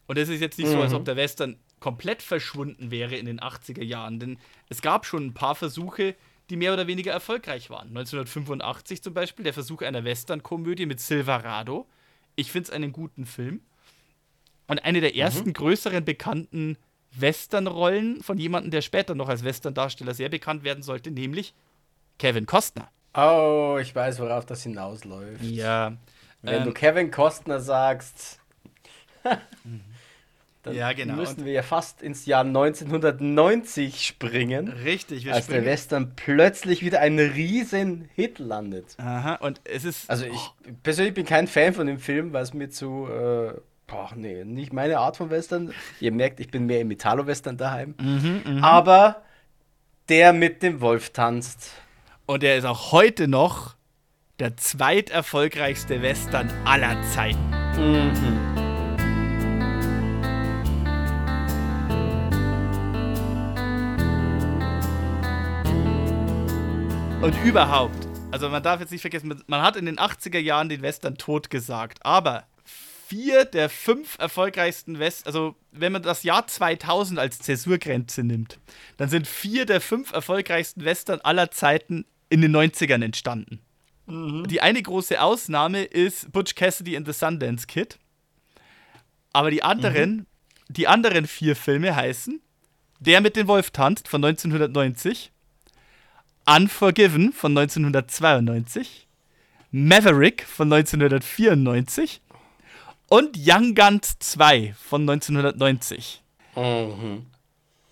Und es ist jetzt nicht so, als ob der Western komplett verschwunden wäre in den 80er Jahren, denn es gab schon ein paar Versuche, die mehr oder weniger erfolgreich waren. 1985 zum Beispiel der Versuch einer Western-Komödie mit Silverado. Ich finde es einen guten Film. Und eine der ersten größeren bekannten Western-Rollen von jemandem, der später noch als Western-Darsteller sehr bekannt werden sollte, nämlich Kevin Costner. Oh, ich weiß, worauf das hinausläuft. Ja. Wenn ähm, du Kevin Costner sagst, [laughs] dann Ja, genau. müssen Und- wir ja fast ins Jahr 1990 springen, Richtig, wir als der springen. Western plötzlich wieder ein riesen Hit landet. Aha, und es ist. Also ich persönlich bin kein Fan von dem Film, weil es mir zu, äh, boah, nee, nicht meine Art von Western. Ihr merkt, ich bin mehr im Italo-Western daheim. Mhm, Aber der mit dem Wolf tanzt. Und er ist auch heute noch der zweiterfolgreichste Western aller Zeiten. Und überhaupt, also man darf jetzt nicht vergessen, man- hat in den 80er Jahren den Western tot gesagt, aber vier der fünf erfolgreichsten West, also wenn man das Jahr 2000 als Zäsurgrenze nimmt, dann sind vier der fünf erfolgreichsten Western aller Zeiten in den 90ern entstanden. Die eine große Ausnahme ist Butch Cassidy and the Sundance Kid. Aber die anderen, die anderen vier Filme heißen Der mit dem Wolf tanzt von 1990, Unforgiven von 1992, Maverick von 1994 und Young Guns 2 von 1990.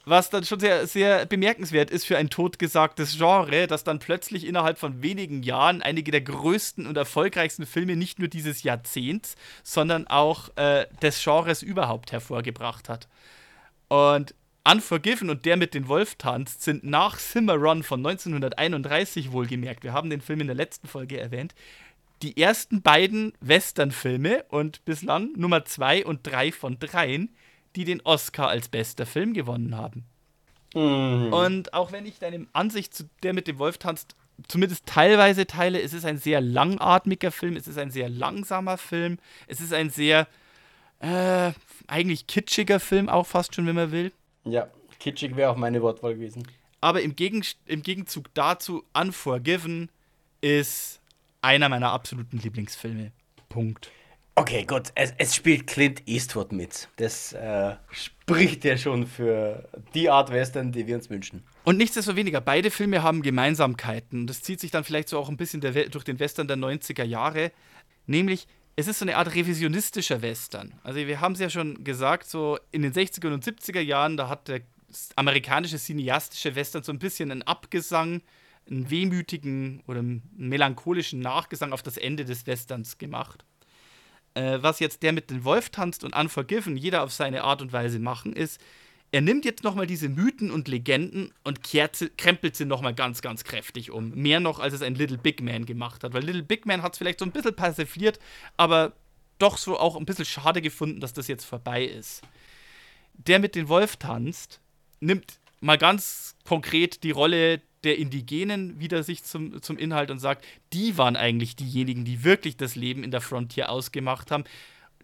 Was dann schon sehr, sehr bemerkenswert ist für ein totgesagtes Genre, das dann plötzlich innerhalb von wenigen Jahren einige der größten und erfolgreichsten Filme nicht nur dieses Jahrzehnts, sondern auch äh, des Genres überhaupt hervorgebracht hat. Und Unforgiven und der mit den Wolf tanzt sind nach Cimarron von 1931 wohlgemerkt. Wir haben den Film in der letzten Folge erwähnt. Die ersten beiden Western-Filme und bislang Nummer zwei und drei von dreien, die den Oscar als bester Film gewonnen haben. Und auch wenn ich deine Ansicht zu der mit dem Wolf tanzt zumindest teilweise Teile. Es ist ein sehr langatmiger Film, es ist ein sehr langsamer Film, es ist ein sehr äh, eigentlich kitschiger Film, auch fast schon, wenn man will. Ja, kitschig wäre auch meine Wortwahl gewesen. Aber im, Gegen im Gegenzug dazu, Unforgiven ist einer meiner absoluten Lieblingsfilme. Punkt. Okay, gut. Es, es spielt Clint Eastwood mit. Das äh, spricht ja schon für die Art Western, die wir uns wünschen. Und nichtsdestoweniger, beide Filme haben Gemeinsamkeiten. Das zieht sich dann vielleicht so auch ein bisschen der, durch den Western der 90er Jahre. Nämlich, es ist so eine Art revisionistischer Western. Also wir haben es ja schon gesagt, so in den 60er und 70er Jahren, da hat der amerikanische cineastische Western so ein bisschen einen Abgesang, einen wehmütigen oder einen melancholischen Nachgesang auf das Ende des Westerns gemacht. Äh, was jetzt der mit dem Wolf tanzt und Unforgiven jeder auf seine Art und Weise machen, ist, er nimmt jetzt nochmal diese Mythen und Legenden und kehrt, krempelt sie nochmal ganz, ganz kräftig um. Mehr noch, als es ein Little Big Man gemacht hat. Weil Little Big Man hat es vielleicht so ein bisschen persifliert, aber doch so auch ein bisschen schade gefunden, dass das jetzt vorbei ist. Der mit dem Wolf tanzt, nimmt mal ganz konkret die Rolle der Indigenen wieder sich zum, zum Inhalt und sagt, die waren eigentlich diejenigen, die wirklich das Leben in der Frontier ausgemacht haben.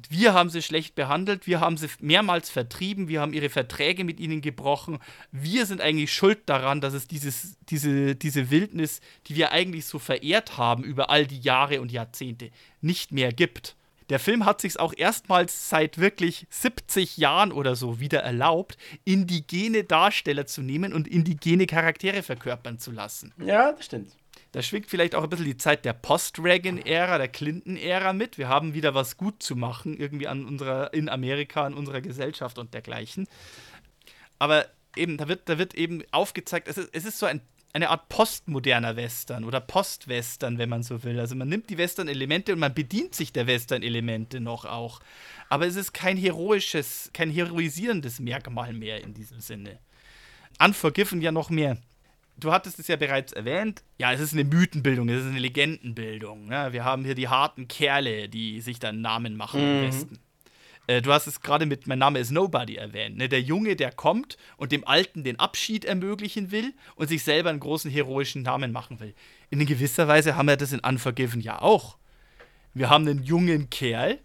Wir haben sie schlecht behandelt, wir haben sie mehrmals vertrieben, wir haben ihre Verträge mit ihnen gebrochen. Wir sind eigentlich schuld daran, dass es dieses, diese, diese Wildnis, die wir eigentlich so verehrt haben über all die Jahre und Jahrzehnte, nicht mehr gibt. Der Film hat sich auch erstmals seit wirklich 70 Jahren oder so wieder erlaubt, indigene Darsteller zu nehmen und indigene Charaktere verkörpern zu lassen. Ja, das stimmt. Da schwingt vielleicht auch ein bisschen die Zeit der Post-Reagan-Ära, der Clinton-Ära mit. Wir haben wieder was gut zu machen, irgendwie an unserer, in Amerika, an unserer Gesellschaft und dergleichen. Aber eben, da wird, da wird eben aufgezeigt, es ist, es ist so ein eine Art postmoderner Western oder Post-Western, wenn man so will. Also man nimmt die Western-Elemente und man bedient sich der Western-Elemente noch auch. Aber es ist kein heroisches, kein heroisierendes Merkmal mehr in diesem Sinne. Unforgiven ja noch mehr. Du hattest es ja bereits erwähnt. Ja, es ist eine Mythenbildung, es ist eine Legendenbildung. Ne? wir haben hier die harten Kerle, die sich dann Namen machen mhm. im Westen. Äh, du hast es gerade mit Mein Name ist Nobody erwähnt. Ne? Der Junge, der kommt und dem Alten den Abschied ermöglichen will und sich selber einen großen heroischen Namen machen will. In gewisser Weise haben wir das in Unforgiven ja auch. Wir haben einen jungen Kerl,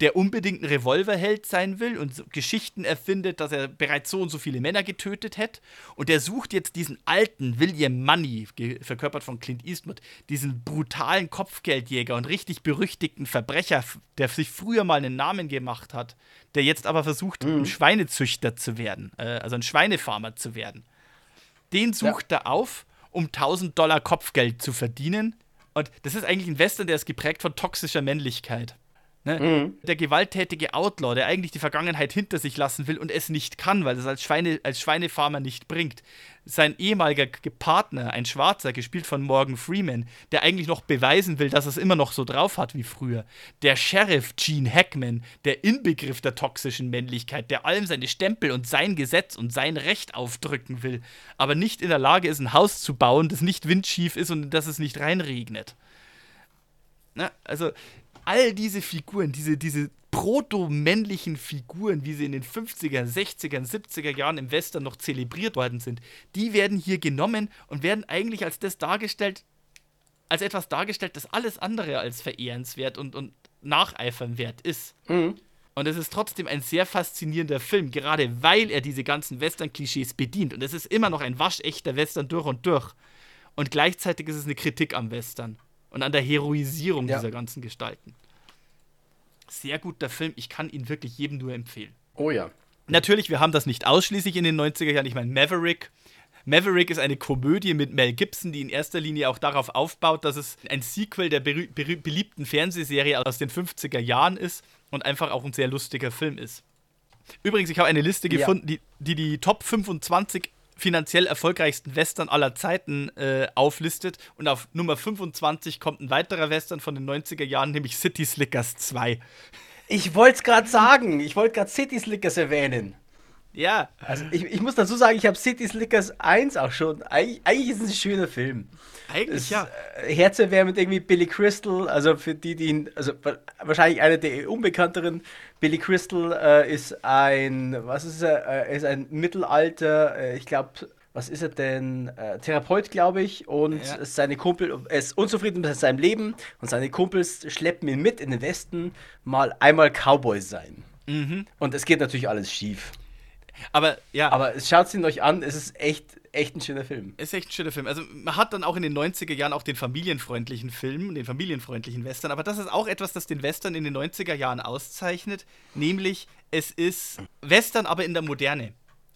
der unbedingt ein Revolverheld sein will und so Geschichten erfindet, dass er bereits so und so viele Männer getötet hätte. Und der sucht jetzt diesen alten William Money, verkörpert von Clint Eastwood, diesen brutalen Kopfgeldjäger und richtig berüchtigten Verbrecher, der sich früher mal einen Namen gemacht hat, der jetzt aber versucht, mhm. ein Schweinezüchter zu werden, äh, also ein Schweinefarmer zu werden. Den sucht ja. er auf, um 1000 Dollar Kopfgeld zu verdienen. Und das ist eigentlich ein Western, der ist geprägt von toxischer Männlichkeit. Ne? Mhm. Der gewalttätige Outlaw, der eigentlich die Vergangenheit hinter sich lassen will und es nicht kann, weil es als, Schweine, als Schweinefarmer nicht bringt. Sein ehemaliger Partner, ein Schwarzer, gespielt von Morgan Freeman, der eigentlich noch beweisen will, dass er es immer noch so drauf hat wie früher. Der Sheriff Gene Hackman, der Inbegriff der toxischen Männlichkeit, der allem seine Stempel und sein Gesetz und sein Recht aufdrücken will, aber nicht in der Lage ist, ein Haus zu bauen, das nicht windschief ist und das es nicht reinregnet. Na, also all diese Figuren, diese, diese proto-männlichen Figuren, wie sie in den 50er, 60er, 70er Jahren im Western noch zelebriert worden sind, die werden hier genommen und werden eigentlich als das dargestellt, als etwas dargestellt, das alles andere als verehrenswert und, und nacheifernwert ist. Mhm. Und es ist trotzdem ein sehr faszinierender Film, gerade weil er diese ganzen Western-Klischees bedient. Und es ist immer noch ein waschechter Western durch und durch. Und gleichzeitig ist es eine Kritik am Western und an der Heroisierung ja. dieser ganzen Gestalten. Sehr guter Film, ich kann ihn wirklich jedem nur empfehlen. Oh ja. Natürlich, wir haben das nicht ausschließlich in den 90er Jahren. Ich meine, Maverick. Maverick ist eine Komödie mit Mel Gibson, die in erster Linie auch darauf aufbaut, dass es ein Sequel der beliebten Fernsehserie aus den 50er Jahren ist und einfach auch ein sehr lustiger Film ist. Übrigens, ich habe eine Liste gefunden, ja. die, die die Top 25 finanziell erfolgreichsten Western aller Zeiten äh, auflistet. Und auf Nummer 25 kommt ein weiterer Western von den 90er Jahren, nämlich City Slickers 2. Ich wollte es gerade sagen. Ich wollte gerade City Slickers erwähnen. Ja. Also ich, ich muss dazu sagen, ich habe City Slickers 1 auch schon. Eig eigentlich ist es ein schöner Film. Eigentlich es, ja. Äh, herzerwärmend irgendwie Billy Crystal, also für die, die ihn, also wahrscheinlich einer der unbekannteren. Billy Crystal äh, ist ein, was ist er, äh, ist ein Mittelalter, äh, ich glaube, was ist er denn? Äh, Therapeut, glaube ich, und ja. seine Kumpel er ist unzufrieden mit seinem Leben und seine Kumpels schleppen ihn mit in den Westen, mal einmal Cowboy sein. Mhm. Und es geht natürlich alles schief. Aber ja. Aber schaut ihn euch an, es ist echt, echt ein schöner Film. Es ist echt ein schöner Film. Also man hat dann auch in den 90er Jahren auch den familienfreundlichen Film, den familienfreundlichen Western, aber das ist auch etwas, das den Western in den 90er Jahren auszeichnet, nämlich es ist Western, aber in der Moderne.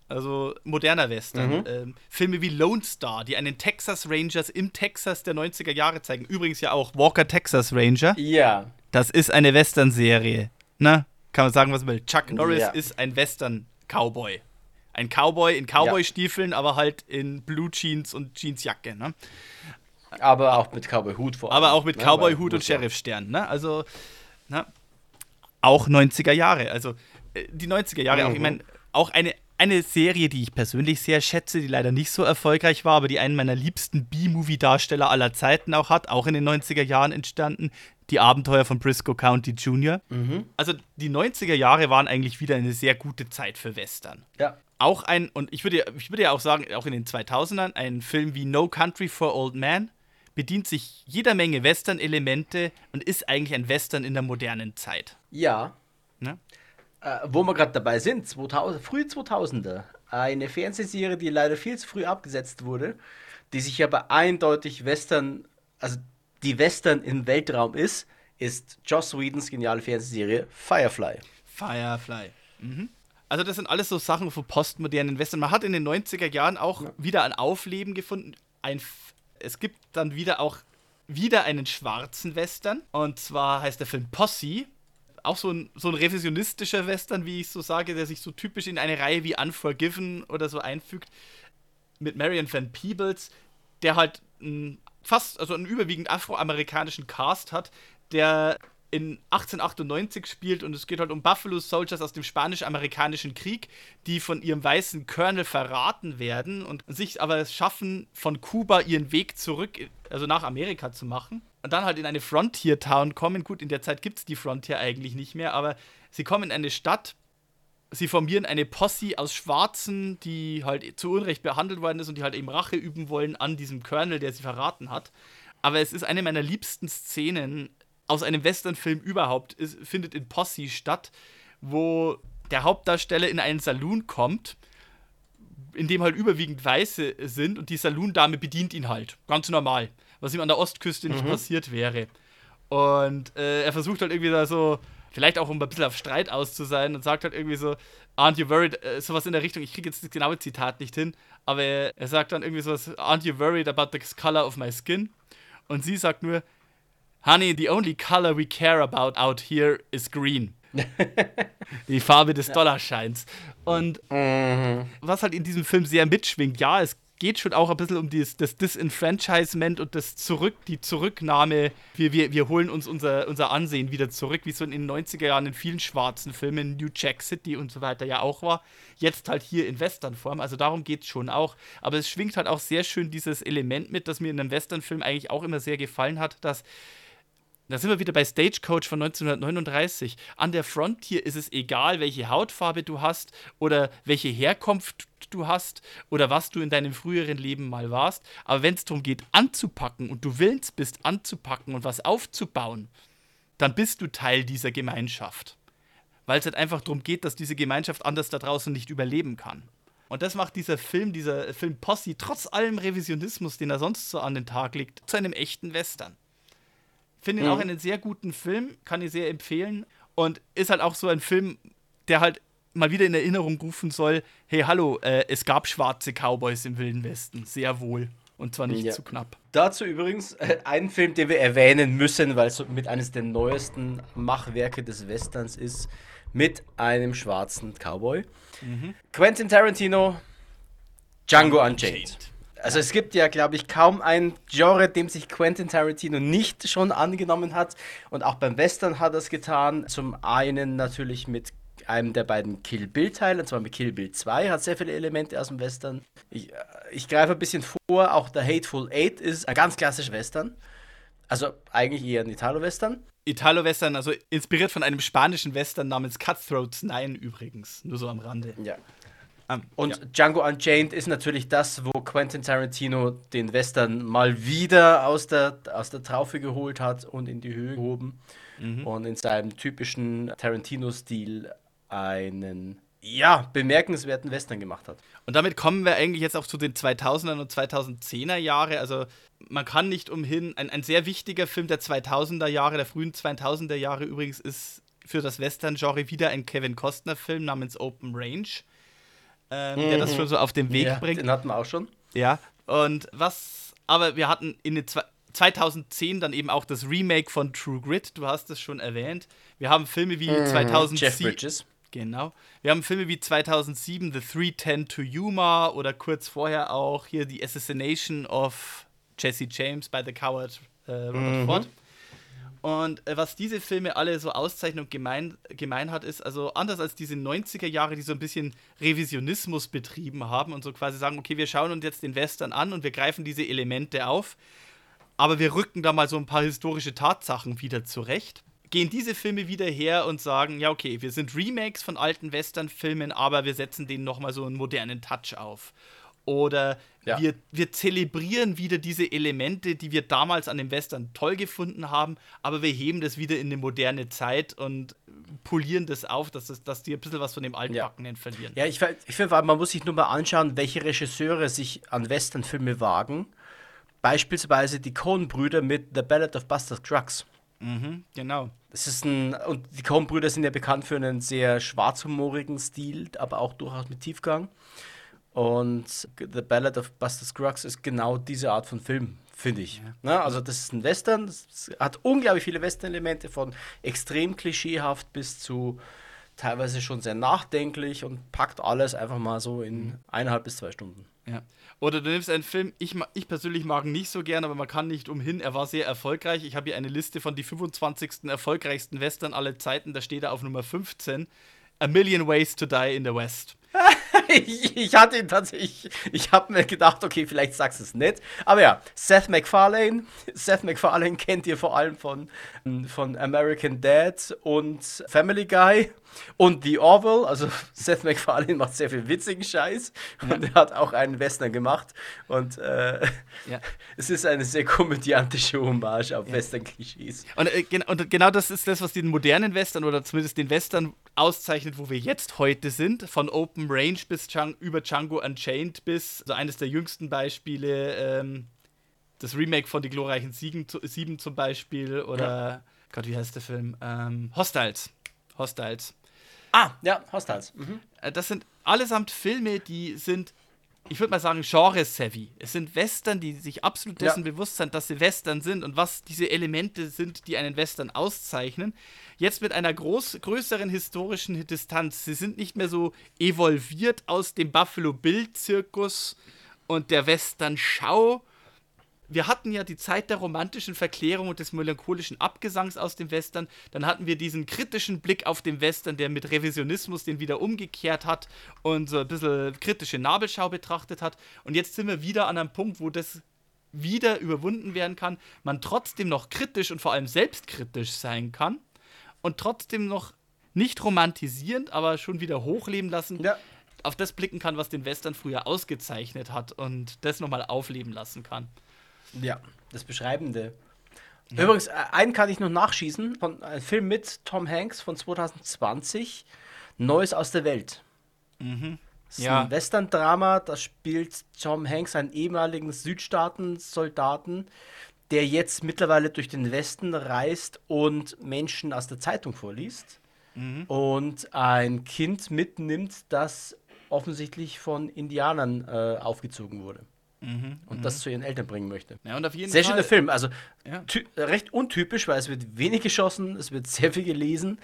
Also moderner Western. Mhm. Ähm, Filme wie Lone Star, die einen Texas Rangers im Texas der 90er Jahre zeigen. Übrigens ja auch Walker Texas Ranger. Ja. Das ist eine Western-Serie. Na, kann man sagen, was man will. Chuck Norris ja. ist ein Western-Cowboy. Ein Cowboy in Cowboy-Stiefeln, ja. aber halt in Blue Jeans und Jeansjacke. Ne? Aber auch mit Cowboy-Hut vor allem. Aber auch mit ne? Cowboy-Hut und Sheriff-Stern. Ne? Also, na, auch 90er Jahre. Also, äh, die 90er Jahre, mhm. auch, ich meine, auch eine eine Serie, die ich persönlich sehr schätze, die leider nicht so erfolgreich war, aber die einen meiner liebsten B-Movie-Darsteller aller Zeiten auch hat, auch in den 90er Jahren entstanden, die Abenteuer von Briscoe County Jr. Mhm. Also die 90er Jahre waren eigentlich wieder eine sehr gute Zeit für Western. Ja. Auch ein, und ich würde, ich würde ja auch sagen, auch in den 2000ern, ein Film wie No Country for Old Men bedient sich jeder Menge Western-Elemente und ist eigentlich ein Western in der modernen Zeit. Ja. Ne? Äh, wo wir gerade dabei sind, 2000, früh 2000er, eine Fernsehserie, die leider viel zu früh abgesetzt wurde, die sich aber eindeutig Western, also die Western im Weltraum ist, ist Joss Whedons geniale Fernsehserie Firefly. Firefly. Mhm. Also das sind alles so Sachen von postmodernen Western. Man hat in den 90er Jahren auch ja. wieder ein Aufleben gefunden. Ein, es gibt dann wieder auch wieder einen schwarzen Western. Und zwar heißt der Film Posse auch so ein, so ein revisionistischer Western, wie ich so sage, der sich so typisch in eine Reihe wie Unforgiven oder so einfügt, mit Marion Van Peebles, der halt ein, fast, also einen überwiegend afroamerikanischen Cast hat, der in 1898 spielt und es geht halt um Buffalo Soldiers aus dem spanisch-amerikanischen Krieg, die von ihrem weißen Colonel verraten werden und sich aber es schaffen, von Kuba ihren Weg zurück, also nach Amerika zu machen. Und dann halt in eine Frontier-Town kommen. Gut, in der Zeit gibt es die Frontier eigentlich nicht mehr, aber sie kommen in eine Stadt, sie formieren eine Posse aus Schwarzen, die halt zu Unrecht behandelt worden ist und die halt eben Rache üben wollen an diesem Colonel, der sie verraten hat. Aber es ist eine meiner liebsten Szenen aus einem Westernfilm überhaupt ist, findet in Posse statt, wo der Hauptdarsteller in einen Saloon kommt, in dem halt überwiegend Weiße sind und die Saloon-Dame bedient ihn halt. Ganz normal. Was ihm an der Ostküste nicht mhm. passiert wäre. Und äh, er versucht halt irgendwie da so, vielleicht auch um ein bisschen auf Streit aus zu sein und sagt halt irgendwie so, aren't you worried, äh, sowas in der Richtung, ich kriege jetzt das genaue Zitat nicht hin, aber er, sagt dann irgendwie sowas, aren't you worried about the color of my skin? Und sie sagt nur, Honey, the only color we care about out here is green. [laughs] die Farbe des Dollarscheins. Und mhm. was halt in diesem Film sehr mitschwingt, ja, es geht schon auch ein bisschen um dieses, das Disenfranchisement und das Zurück, die Zurücknahme. Wir, wir, wir holen uns unser, unser Ansehen wieder zurück, wie es so in den 90er Jahren in vielen schwarzen Filmen, New Jack City und so weiter ja auch war. Jetzt halt hier in Westernform. Also darum geht es schon auch. Aber es schwingt halt auch sehr schön dieses Element mit, das mir in einem Westernfilm eigentlich auch immer sehr gefallen hat, dass da sind wir wieder bei Stagecoach von 1939. An der Frontier ist es egal, welche Hautfarbe du hast oder welche Herkunft du hast oder was du in deinem früheren Leben mal warst. Aber wenn es darum geht, anzupacken und du willens bist, anzupacken und was aufzubauen, dann bist du Teil dieser Gemeinschaft. Weil es halt einfach darum geht, dass diese Gemeinschaft anders da draußen nicht überleben kann. Und das macht dieser Film, dieser Film Posse, trotz allem Revisionismus, den er sonst so an den Tag legt, zu einem echten Western. Finde ihn mhm. auch einen sehr guten Film, kann ich sehr empfehlen. Und ist halt auch so ein Film, der halt mal wieder in Erinnerung rufen soll: hey, hallo, äh, es gab schwarze Cowboys im Wilden Westen. Sehr wohl. Und zwar nicht ja. zu knapp. Dazu übrigens äh, ein Film, den wir erwähnen müssen, weil es so mit eines der neuesten Machwerke des Westerns ist, mit einem schwarzen Cowboy. Mhm. Quentin Tarantino, Django Unchained. Also es gibt ja, glaube ich, kaum ein Genre, dem sich Quentin Tarantino nicht schon angenommen hat. Und auch beim Western hat er es getan. Zum einen natürlich mit einem der beiden Kill Bill-Teile, und zwar mit Kill Bill 2, hat sehr viele Elemente aus dem Western. Ich, äh, ich greife ein bisschen vor, auch der Hateful Eight ist ein ganz klassisch Western. Also eigentlich eher ein Italo-Western. Italo-Western, also inspiriert von einem spanischen Western namens Cutthroats 9 übrigens. Nur so am Rande. Ja. Um, ähm, und ja. Django Unchained ist natürlich das, wo Quentin Tarantino den Western mal wieder aus der, aus der Traufe geholt hat und in die Höhe gehoben mhm. und in seinem typischen Tarantino-Stil einen ja, bemerkenswerten Western gemacht hat. Und damit kommen wir eigentlich jetzt auch zu den 2000er und 2010er Jahre. Also man kann nicht umhin, ein, ein sehr wichtiger Film der 2000er Jahre, der frühen 2000er Jahre übrigens, ist für das Western-Genre wieder ein Kevin Costner-Film namens Open Range, ähm, mhm. der das schon so auf den Weg ja, bringt. Den hatten wir auch schon. Ja, und was, aber wir hatten in den 2010 dann eben auch das Remake von True Grit, du hast es schon erwähnt. Wir haben Filme wie mhm, 2007. Jeff Bridges. Genau. Wir haben Filme wie 2007 The 310 to Yuma oder kurz vorher auch hier The Assassination of Jesse James by the Coward äh, Robert mhm. Ford. Und äh, was diese Filme alle so auszeichnen und gemein, gemein hat, ist, also anders als diese 90er Jahre, die so ein bisschen Revisionismus betrieben haben und so quasi sagen, okay, wir schauen uns jetzt den Western an und wir greifen diese Elemente auf, aber wir rücken da mal so ein paar historische Tatsachen wieder zurecht. Gehen diese Filme wieder her und sagen, ja, okay, wir sind Remakes von alten Western-Filmen, aber wir setzen denen nochmal so einen modernen Touch auf. Oder ja. wir, wir zelebrieren wieder diese Elemente, die wir damals an dem Western toll gefunden haben, aber wir heben das wieder in eine moderne Zeit und polieren das auf, dass, das, dass die ein bisschen was von dem Altbackenen ja. verlieren. Ja, ich, ich finde, man muss sich nur mal anschauen, welche Regisseure sich an Westernfilme wagen. Beispielsweise die Coen-Brüder mit The Ballad of Buster Scruggs. Mhm, genau. Das ist ein, und die Coen-Brüder sind ja bekannt für einen sehr schwarzhumorigen Stil, aber auch durchaus mit Tiefgang. Und The Ballad of Buster Scruggs ist genau diese Art von Film, finde ich. Ja. Na, also das ist ein Western, es hat unglaublich viele Western-Elemente, von extrem klischeehaft bis zu teilweise schon sehr nachdenklich und packt alles einfach mal so in mhm. eineinhalb bis zwei Stunden. Ja. Oder du nimmst einen Film, ich, ich persönlich mag ihn nicht so gern, aber man kann nicht umhin, er war sehr erfolgreich. Ich habe hier eine Liste von die 25. erfolgreichsten Western aller Zeiten, da steht er auf Nummer 15. A Million Ways to Die in the West. Ich, ich, hatte ihn tatsächlich, ich habe mir gedacht, okay, vielleicht sagst du es nicht. Aber ja, Seth MacFarlane. [laughs] Seth MacFarlane kennt ihr vor allem von, von American Dad und Family Guy. Und The Orville, also [laughs] Seth MacFarlane macht sehr viel witzigen Scheiß ja. und er hat auch einen Western gemacht. Und äh, ja. [laughs] es ist eine sehr komödiantische Hommage auf ja. Western-Klischees. Und, äh, und, genau das ist das, was den modernen Western oder zumindest den Western auszeichnet, wo wir jetzt heute sind. Von Open Range bis Chang über Django Unchained bis, also eines der jüngsten Beispiele, ähm, das Remake von Die glorreichen Siegen, Sieben zum Beispiel oder, Gott, wie heißt der Film? Ähm, Hostiles. Hostiles. Ah, ja, Hostiles. Mhm. Äh, das sind allesamt Filme, die sind, ich würde mal sagen, genre-savvy. Es sind Western, die sich absolut dessen ja. bewusst sind, dass sie Western sind und was diese Elemente sind, die einen Western auszeichnen. Jetzt mit einer groß, größeren historischen Distanz. Sie sind nicht mehr so evolviert aus dem Buffalo Bill-Zirkus und der Western-Schau, wir hatten ja die Zeit der romantischen Verklärung und des melancholischen Abgesangs aus dem Western. Dann hatten wir diesen kritischen Blick auf den Western, der mit Revisionismus den wieder umgekehrt hat und so ein bisschen kritische Nabelschau betrachtet hat. Und jetzt sind wir wieder an einem Punkt, wo das wieder überwunden werden kann, man trotzdem noch kritisch und vor allem selbstkritisch sein kann und trotzdem noch nicht romantisierend, aber schon wieder hochleben lassen. Ja. Auf das blicken kann, was den Western früher ausgezeichnet hat und das nochmal aufleben lassen kann. Ja, das Beschreibende. Ja. Übrigens, äh, einen kann ich noch nachschießen. Von, ein Film mit Tom Hanks von 2020. Neues aus der Welt. Mhm. Das ist ja. ein Western-Drama, da spielt Tom Hanks einen ehemaligen Südstaaten-Soldaten, der jetzt mittlerweile durch den Westen reist und Menschen aus der Zeitung vorliest. Mhm. Und ein Kind mitnimmt, das offensichtlich von Indianern äh, aufgezogen wurde. Mhm, und mh. das zu ihren Eltern bringen möchte. Ja, und auf jeden sehr Fall, schöner Film. Also ja. recht untypisch, weil es wird wenig geschossen, es wird sehr viel gelesen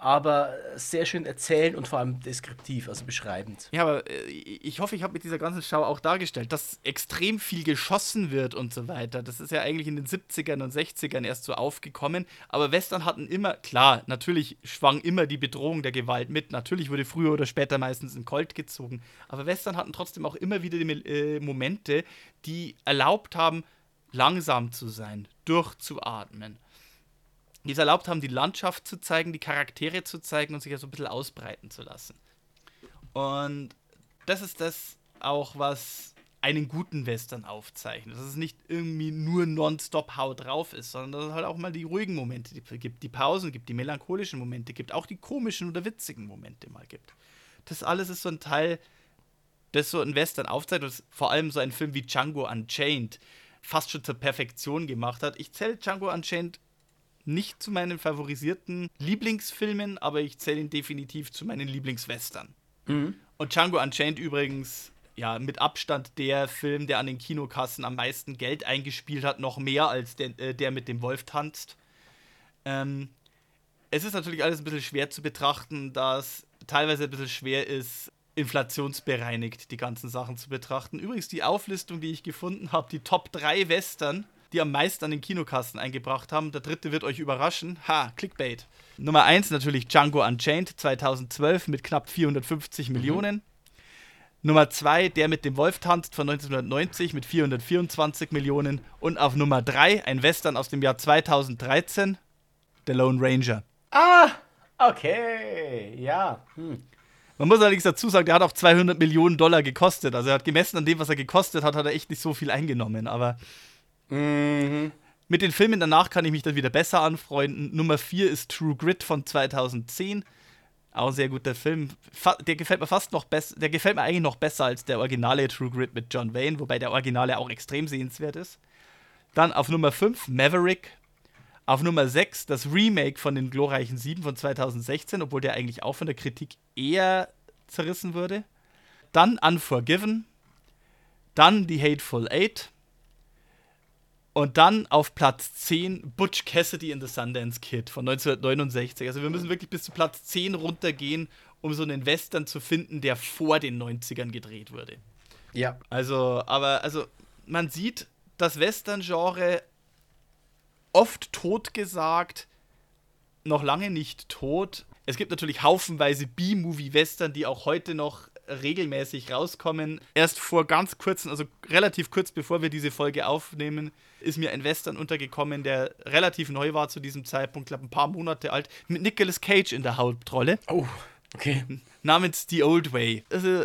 aber sehr schön erzählend und vor allem deskriptiv, also beschreibend. Ja, aber äh, ich hoffe, ich habe mit dieser ganzen Schau auch dargestellt, dass extrem viel geschossen wird und so weiter. Das ist ja eigentlich in den 70ern und 60ern erst so aufgekommen. Aber Western hatten immer, klar, natürlich schwang immer die Bedrohung der Gewalt mit. Natürlich wurde früher oder später meistens ein Colt gezogen. Aber Western hatten trotzdem auch immer wieder die äh, Momente, die erlaubt haben, langsam zu sein, durchzuatmen die es erlaubt haben, die Landschaft zu zeigen, die Charaktere zu zeigen und sich ja so ein bisschen ausbreiten zu lassen. Und das ist das auch, was einen guten Western aufzeichnet. Dass es nicht irgendwie nur nonstop Haut drauf ist, sondern dass es halt auch mal die ruhigen Momente gibt, die Pausen gibt, die melancholischen Momente gibt, auch die komischen oder witzigen Momente mal gibt. Das alles ist so ein Teil, das so ein Western aufzeichnet, das vor allem so ein Film wie Django Unchained fast schon zur Perfektion gemacht hat. Ich zähle Django Unchained nicht zu meinen favorisierten Lieblingsfilmen, aber ich zähle ihn definitiv zu meinen Lieblingswestern. Mhm. Und Django Unchained übrigens, ja, mit Abstand der Film, der an den Kinokassen am meisten Geld eingespielt hat, noch mehr als der, äh, der mit dem Wolf tanzt. Ähm, es ist natürlich alles ein bisschen schwer zu betrachten, da es teilweise ein bisschen schwer ist, inflationsbereinigt die ganzen Sachen zu betrachten. Übrigens die Auflistung, die ich gefunden habe, die Top 3 Western, die am meisten an den Kinokassen eingebracht haben. Der dritte wird euch überraschen. Ha, Clickbait. Nummer 1 natürlich Django Unchained 2012 mit knapp 450 mhm. Millionen. Nummer 2 der mit dem Wolf tanzt von 1990 mit 424 Millionen. Und auf Nummer 3 ein Western aus dem Jahr 2013, The Lone Ranger. Ah, okay, ja. Hm. Man muss allerdings dazu sagen, der hat auch 200 Millionen Dollar gekostet. Also er hat gemessen an dem, was er gekostet hat, hat er echt nicht so viel eingenommen. Aber mhm. mit den Filmen danach kann ich mich dann wieder besser anfreunden. Nummer 4 ist True Grit von 2010. Auch ein sehr guter Film. Der gefällt mir fast noch besser. Der gefällt mir eigentlich noch besser als der originale True Grit mit John Wayne, wobei der originale auch extrem sehenswert ist. Dann auf Nummer 5 Maverick. Auf Nummer 6 das Remake von den glorreichen 7 von 2016, obwohl der eigentlich auch von der Kritik eher zerrissen wurde. Dann Unforgiven. Dann die Hateful Eight. Und dann auf Platz 10 Butch Cassidy in the Sundance Kid von 1969. Also wir müssen wirklich bis zu Platz 10 runtergehen, um so einen Western zu finden, der vor den 90ern gedreht wurde. Ja. Also, aber, also, man sieht, das Western-Genre oft totgesagt, noch lange nicht tot. Es gibt natürlich haufenweise B-Movie-Western, die auch heute noch regelmäßig rauskommen. Erst vor ganz kurzen, also relativ kurz bevor wir diese Folge aufnehmen, ist mir ein Western untergekommen, der relativ neu war zu diesem Zeitpunkt, glaube ein paar Monate alt, mit Nicolas Cage in der Hauptrolle. Oh, okay. [laughs] Namens The Old Way. Also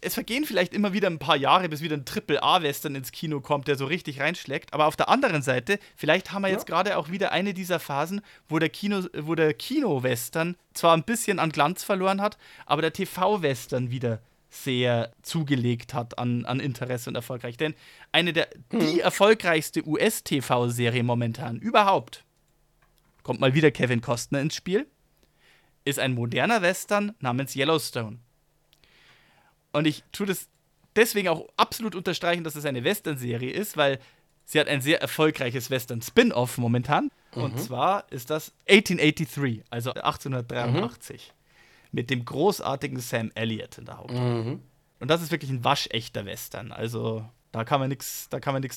es vergehen vielleicht immer wieder ein paar Jahre, bis wieder ein Triple-A-Western ins Kino kommt, der so richtig reinschlägt. Aber auf der anderen Seite, vielleicht haben wir jetzt ja. gerade auch wieder eine dieser Phasen, wo der Kino, wo der Kino-Western zwar ein bisschen an Glanz verloren hat, aber der TV-Western wieder sehr zugelegt hat an, an Interesse und erfolgreich. Denn eine der hm. die erfolgreichste US-TV-Serie momentan überhaupt kommt mal wieder Kevin Costner ins Spiel, ist ein moderner Western namens Yellowstone. Und ich tue das deswegen auch absolut unterstreichen, dass es eine Western-Serie ist, weil sie hat ein sehr erfolgreiches Western-Spin-Off momentan. Mhm. Und zwar ist das 1883, also 1883. Mhm. Mit dem großartigen Sam Elliott in der Hauptrolle. Mhm. Und das ist wirklich ein waschechter Western. Also da kann man nichts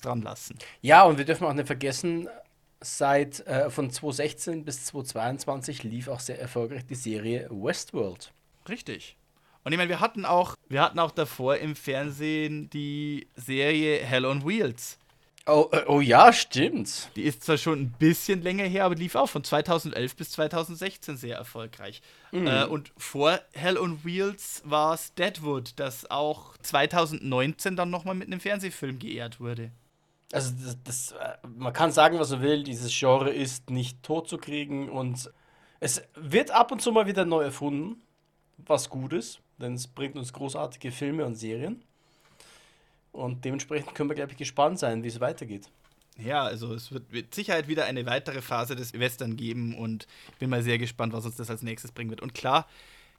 dran lassen. Ja, und wir dürfen auch nicht vergessen, seit äh, von 2016 bis 2022 lief auch sehr erfolgreich die Serie Westworld. Richtig. Und ich meine, wir hatten auch, wir hatten auch davor im Fernsehen die Serie Hell on Wheels. Oh, äh, oh ja, stimmt. Die ist zwar schon ein bisschen länger her, aber lief auch von 2011 bis 2016 sehr erfolgreich. Mhm. Äh, und vor Hell on Wheels war es Deadwood, das auch 2019 dann nochmal mit einem Fernsehfilm geehrt wurde. Also das, das, äh, man kann sagen, was man will, dieses Genre ist nicht tot zu kriegen und es wird ab und zu mal wieder neu erfunden, was gut ist denn es bringt uns großartige Filme und Serien. Und dementsprechend können wir, glaube ich, gespannt sein, wie es weitergeht. Ja, also es wird mit Sicherheit wieder eine weitere Phase des Western geben und ich bin mal sehr gespannt, was uns das als nächstes bringen wird. Und klar,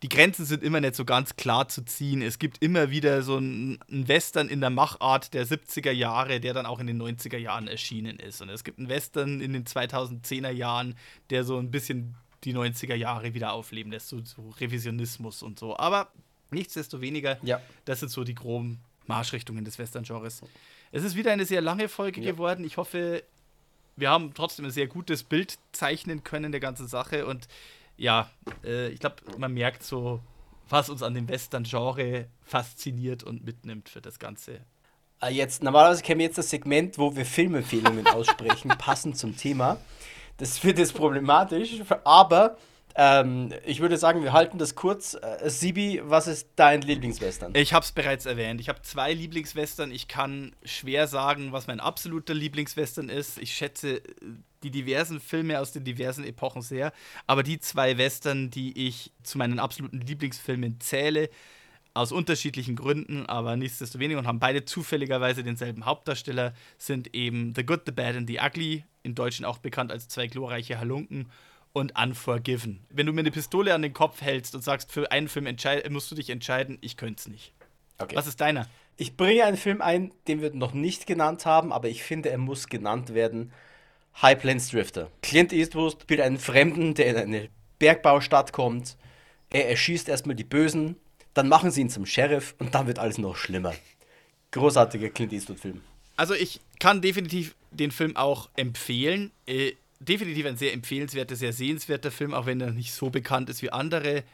die Grenzen sind immer nicht so ganz klar zu ziehen. Es gibt immer wieder so einen Western in der Machart der 70er Jahre, der dann auch in den 90er Jahren erschienen ist. Und es gibt einen Western in den 2010er Jahren, der so ein bisschen die 90er Jahre wieder aufleben lässt, so, so Revisionismus und so. Aber Nichtsdestoweniger, ja. das sind so die groben Marschrichtungen des Western-Genres. Es ist wieder eine sehr lange Folge ja. geworden. Ich hoffe, wir haben trotzdem ein sehr gutes Bild zeichnen können der ganzen Sache. Und ja, äh, ich glaube, man merkt so, was uns an dem Western-Genre fasziniert und mitnimmt für das Ganze. Ah, jetzt, normalerweise wir jetzt das Segment, wo wir Filmempfehlungen aussprechen, [laughs] passend zum Thema. Das wird jetzt problematisch, aber Ähm, ich würde sagen, wir halten das kurz. Äh, Sibi, was ist dein Lieblingswestern? Ich habe es bereits erwähnt. Ich habe zwei Lieblingswestern. Ich kann schwer sagen, was mein absoluter Lieblingswestern ist. Ich schätze die diversen Filme aus den diversen Epochen sehr. Aber die zwei Western, die ich zu meinen absoluten Lieblingsfilmen zähle, aus unterschiedlichen Gründen, aber nichtsdestoweniger und haben beide zufälligerweise denselben Hauptdarsteller, sind eben The Good, The Bad and The Ugly, in Deutschen auch bekannt als zwei glorreiche Halunken und Unforgiven. Wenn du mir eine Pistole an den Kopf hältst und sagst, für einen Film musst du dich entscheiden, ich könnte es nicht. Okay. Was ist deiner? Ich bringe einen Film ein, den wir noch nicht genannt haben, aber ich finde, er muss genannt werden. High Plains Drifter. Clint Eastwood spielt einen Fremden, der in eine Bergbaustadt kommt. Er erschießt erstmal die Bösen, dann machen sie ihn zum Sheriff und dann wird alles noch schlimmer. Großartiger Clint Eastwood-Film. Also ich kann definitiv den Film auch empfehlen. Definitiv ein sehr empfehlenswerter, sehr sehenswerter Film, auch wenn er nicht so bekannt ist wie andere.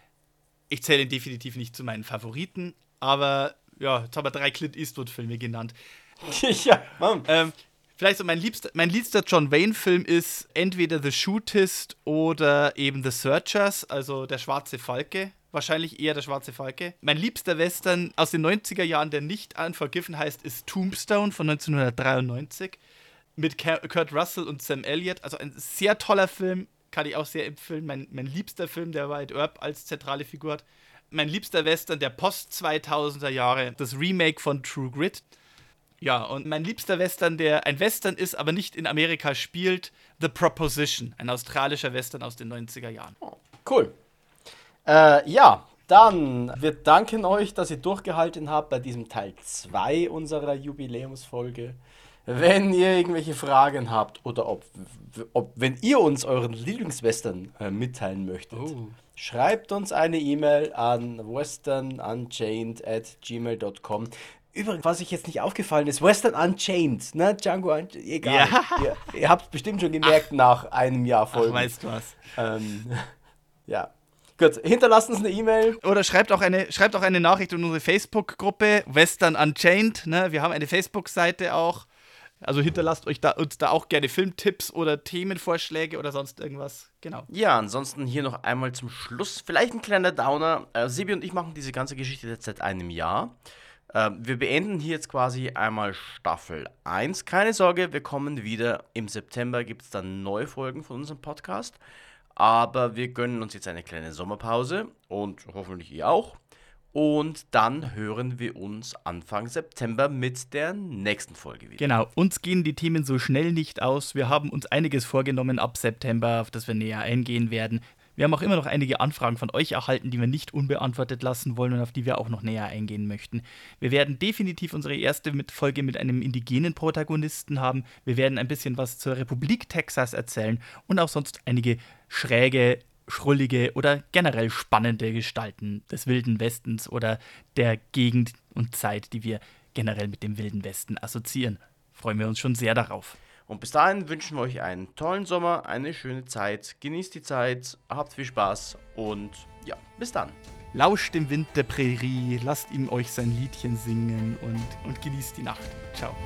Ich zähle ihn definitiv nicht zu meinen Favoriten, aber ja, jetzt haben wir drei Clint Eastwood-Filme genannt. [laughs] ja, Mann. Ähm, vielleicht so mein liebster, mein liebster John Wayne-Film ist entweder The Shootist oder eben The Searchers, also Der schwarze Falke. Wahrscheinlich eher Der schwarze Falke. Mein liebster Western aus den 90er Jahren, der nicht Unforgiven heißt, ist Tombstone von 1993 mit Kurt Russell und Sam Elliott. Also ein sehr toller Film, kann ich auch sehr empfehlen. Mein, mein liebster Film, der White Earp als zentrale Figur hat. Mein liebster Western der Post-2000er Jahre, das Remake von True Grit. Ja, und mein liebster Western, der ein Western ist, aber nicht in Amerika spielt, The Proposition, ein australischer Western aus den 90er Jahren. Oh, cool. Äh, ja, dann, wir danken euch, dass ihr durchgehalten habt bei diesem Teil 2 unserer Jubiläumsfolge. Wenn ihr irgendwelche Fragen habt oder ob, ob wenn ihr uns euren Lieblingswestern äh, mitteilen möchtet, oh. schreibt uns eine E-Mail an westernunchained at gmail.com. Übrigens, was ich jetzt nicht aufgefallen ist, Western Unchained, ne? Django, egal. Ja. Ihr, ihr habt es bestimmt schon gemerkt Ach. nach einem Jahr Folgen. Ach, weißt du was. Ähm, [laughs] ja. Gut, hinterlasst uns eine E-Mail. Oder schreibt auch eine, schreibt auch eine Nachricht in unsere Facebook-Gruppe, Western Unchained. Ne? Wir haben eine Facebook-Seite auch. Also hinterlasst euch da, uns da auch gerne Filmtipps oder Themenvorschläge oder sonst irgendwas. Genau. Ja, ansonsten hier noch einmal zum Schluss. Vielleicht ein kleiner Downer. Äh, Sibi und ich machen diese ganze Geschichte jetzt seit einem Jahr. Äh, wir beenden hier jetzt quasi einmal Staffel 1. Keine Sorge, wir kommen wieder. Im September gibt es dann neue Folgen von unserem Podcast. Aber wir gönnen uns jetzt eine kleine Sommerpause und hoffentlich ihr auch. Und dann hören wir uns Anfang September mit der nächsten Folge wieder. Genau, uns gehen die Themen so schnell nicht aus. Wir haben uns einiges vorgenommen ab September, auf das wir näher eingehen werden. Wir haben auch immer noch einige Anfragen von euch erhalten, die wir nicht unbeantwortet lassen wollen und auf die wir auch noch näher eingehen möchten. Wir werden definitiv unsere erste Folge mit einem indigenen Protagonisten haben. Wir werden ein bisschen was zur Republik Texas erzählen und auch sonst einige schräge schrullige oder generell spannende Gestalten des Wilden Westens oder der Gegend und Zeit, die wir generell mit dem Wilden Westen assoziieren. Freuen wir uns schon sehr darauf. Und bis dahin wünschen wir euch einen tollen Sommer, eine schöne Zeit. Genießt die Zeit, habt viel Spaß und ja, bis dann. Lauscht dem Wind der Prärie, lasst ihm euch sein Liedchen singen und, und genießt die Nacht. Ciao.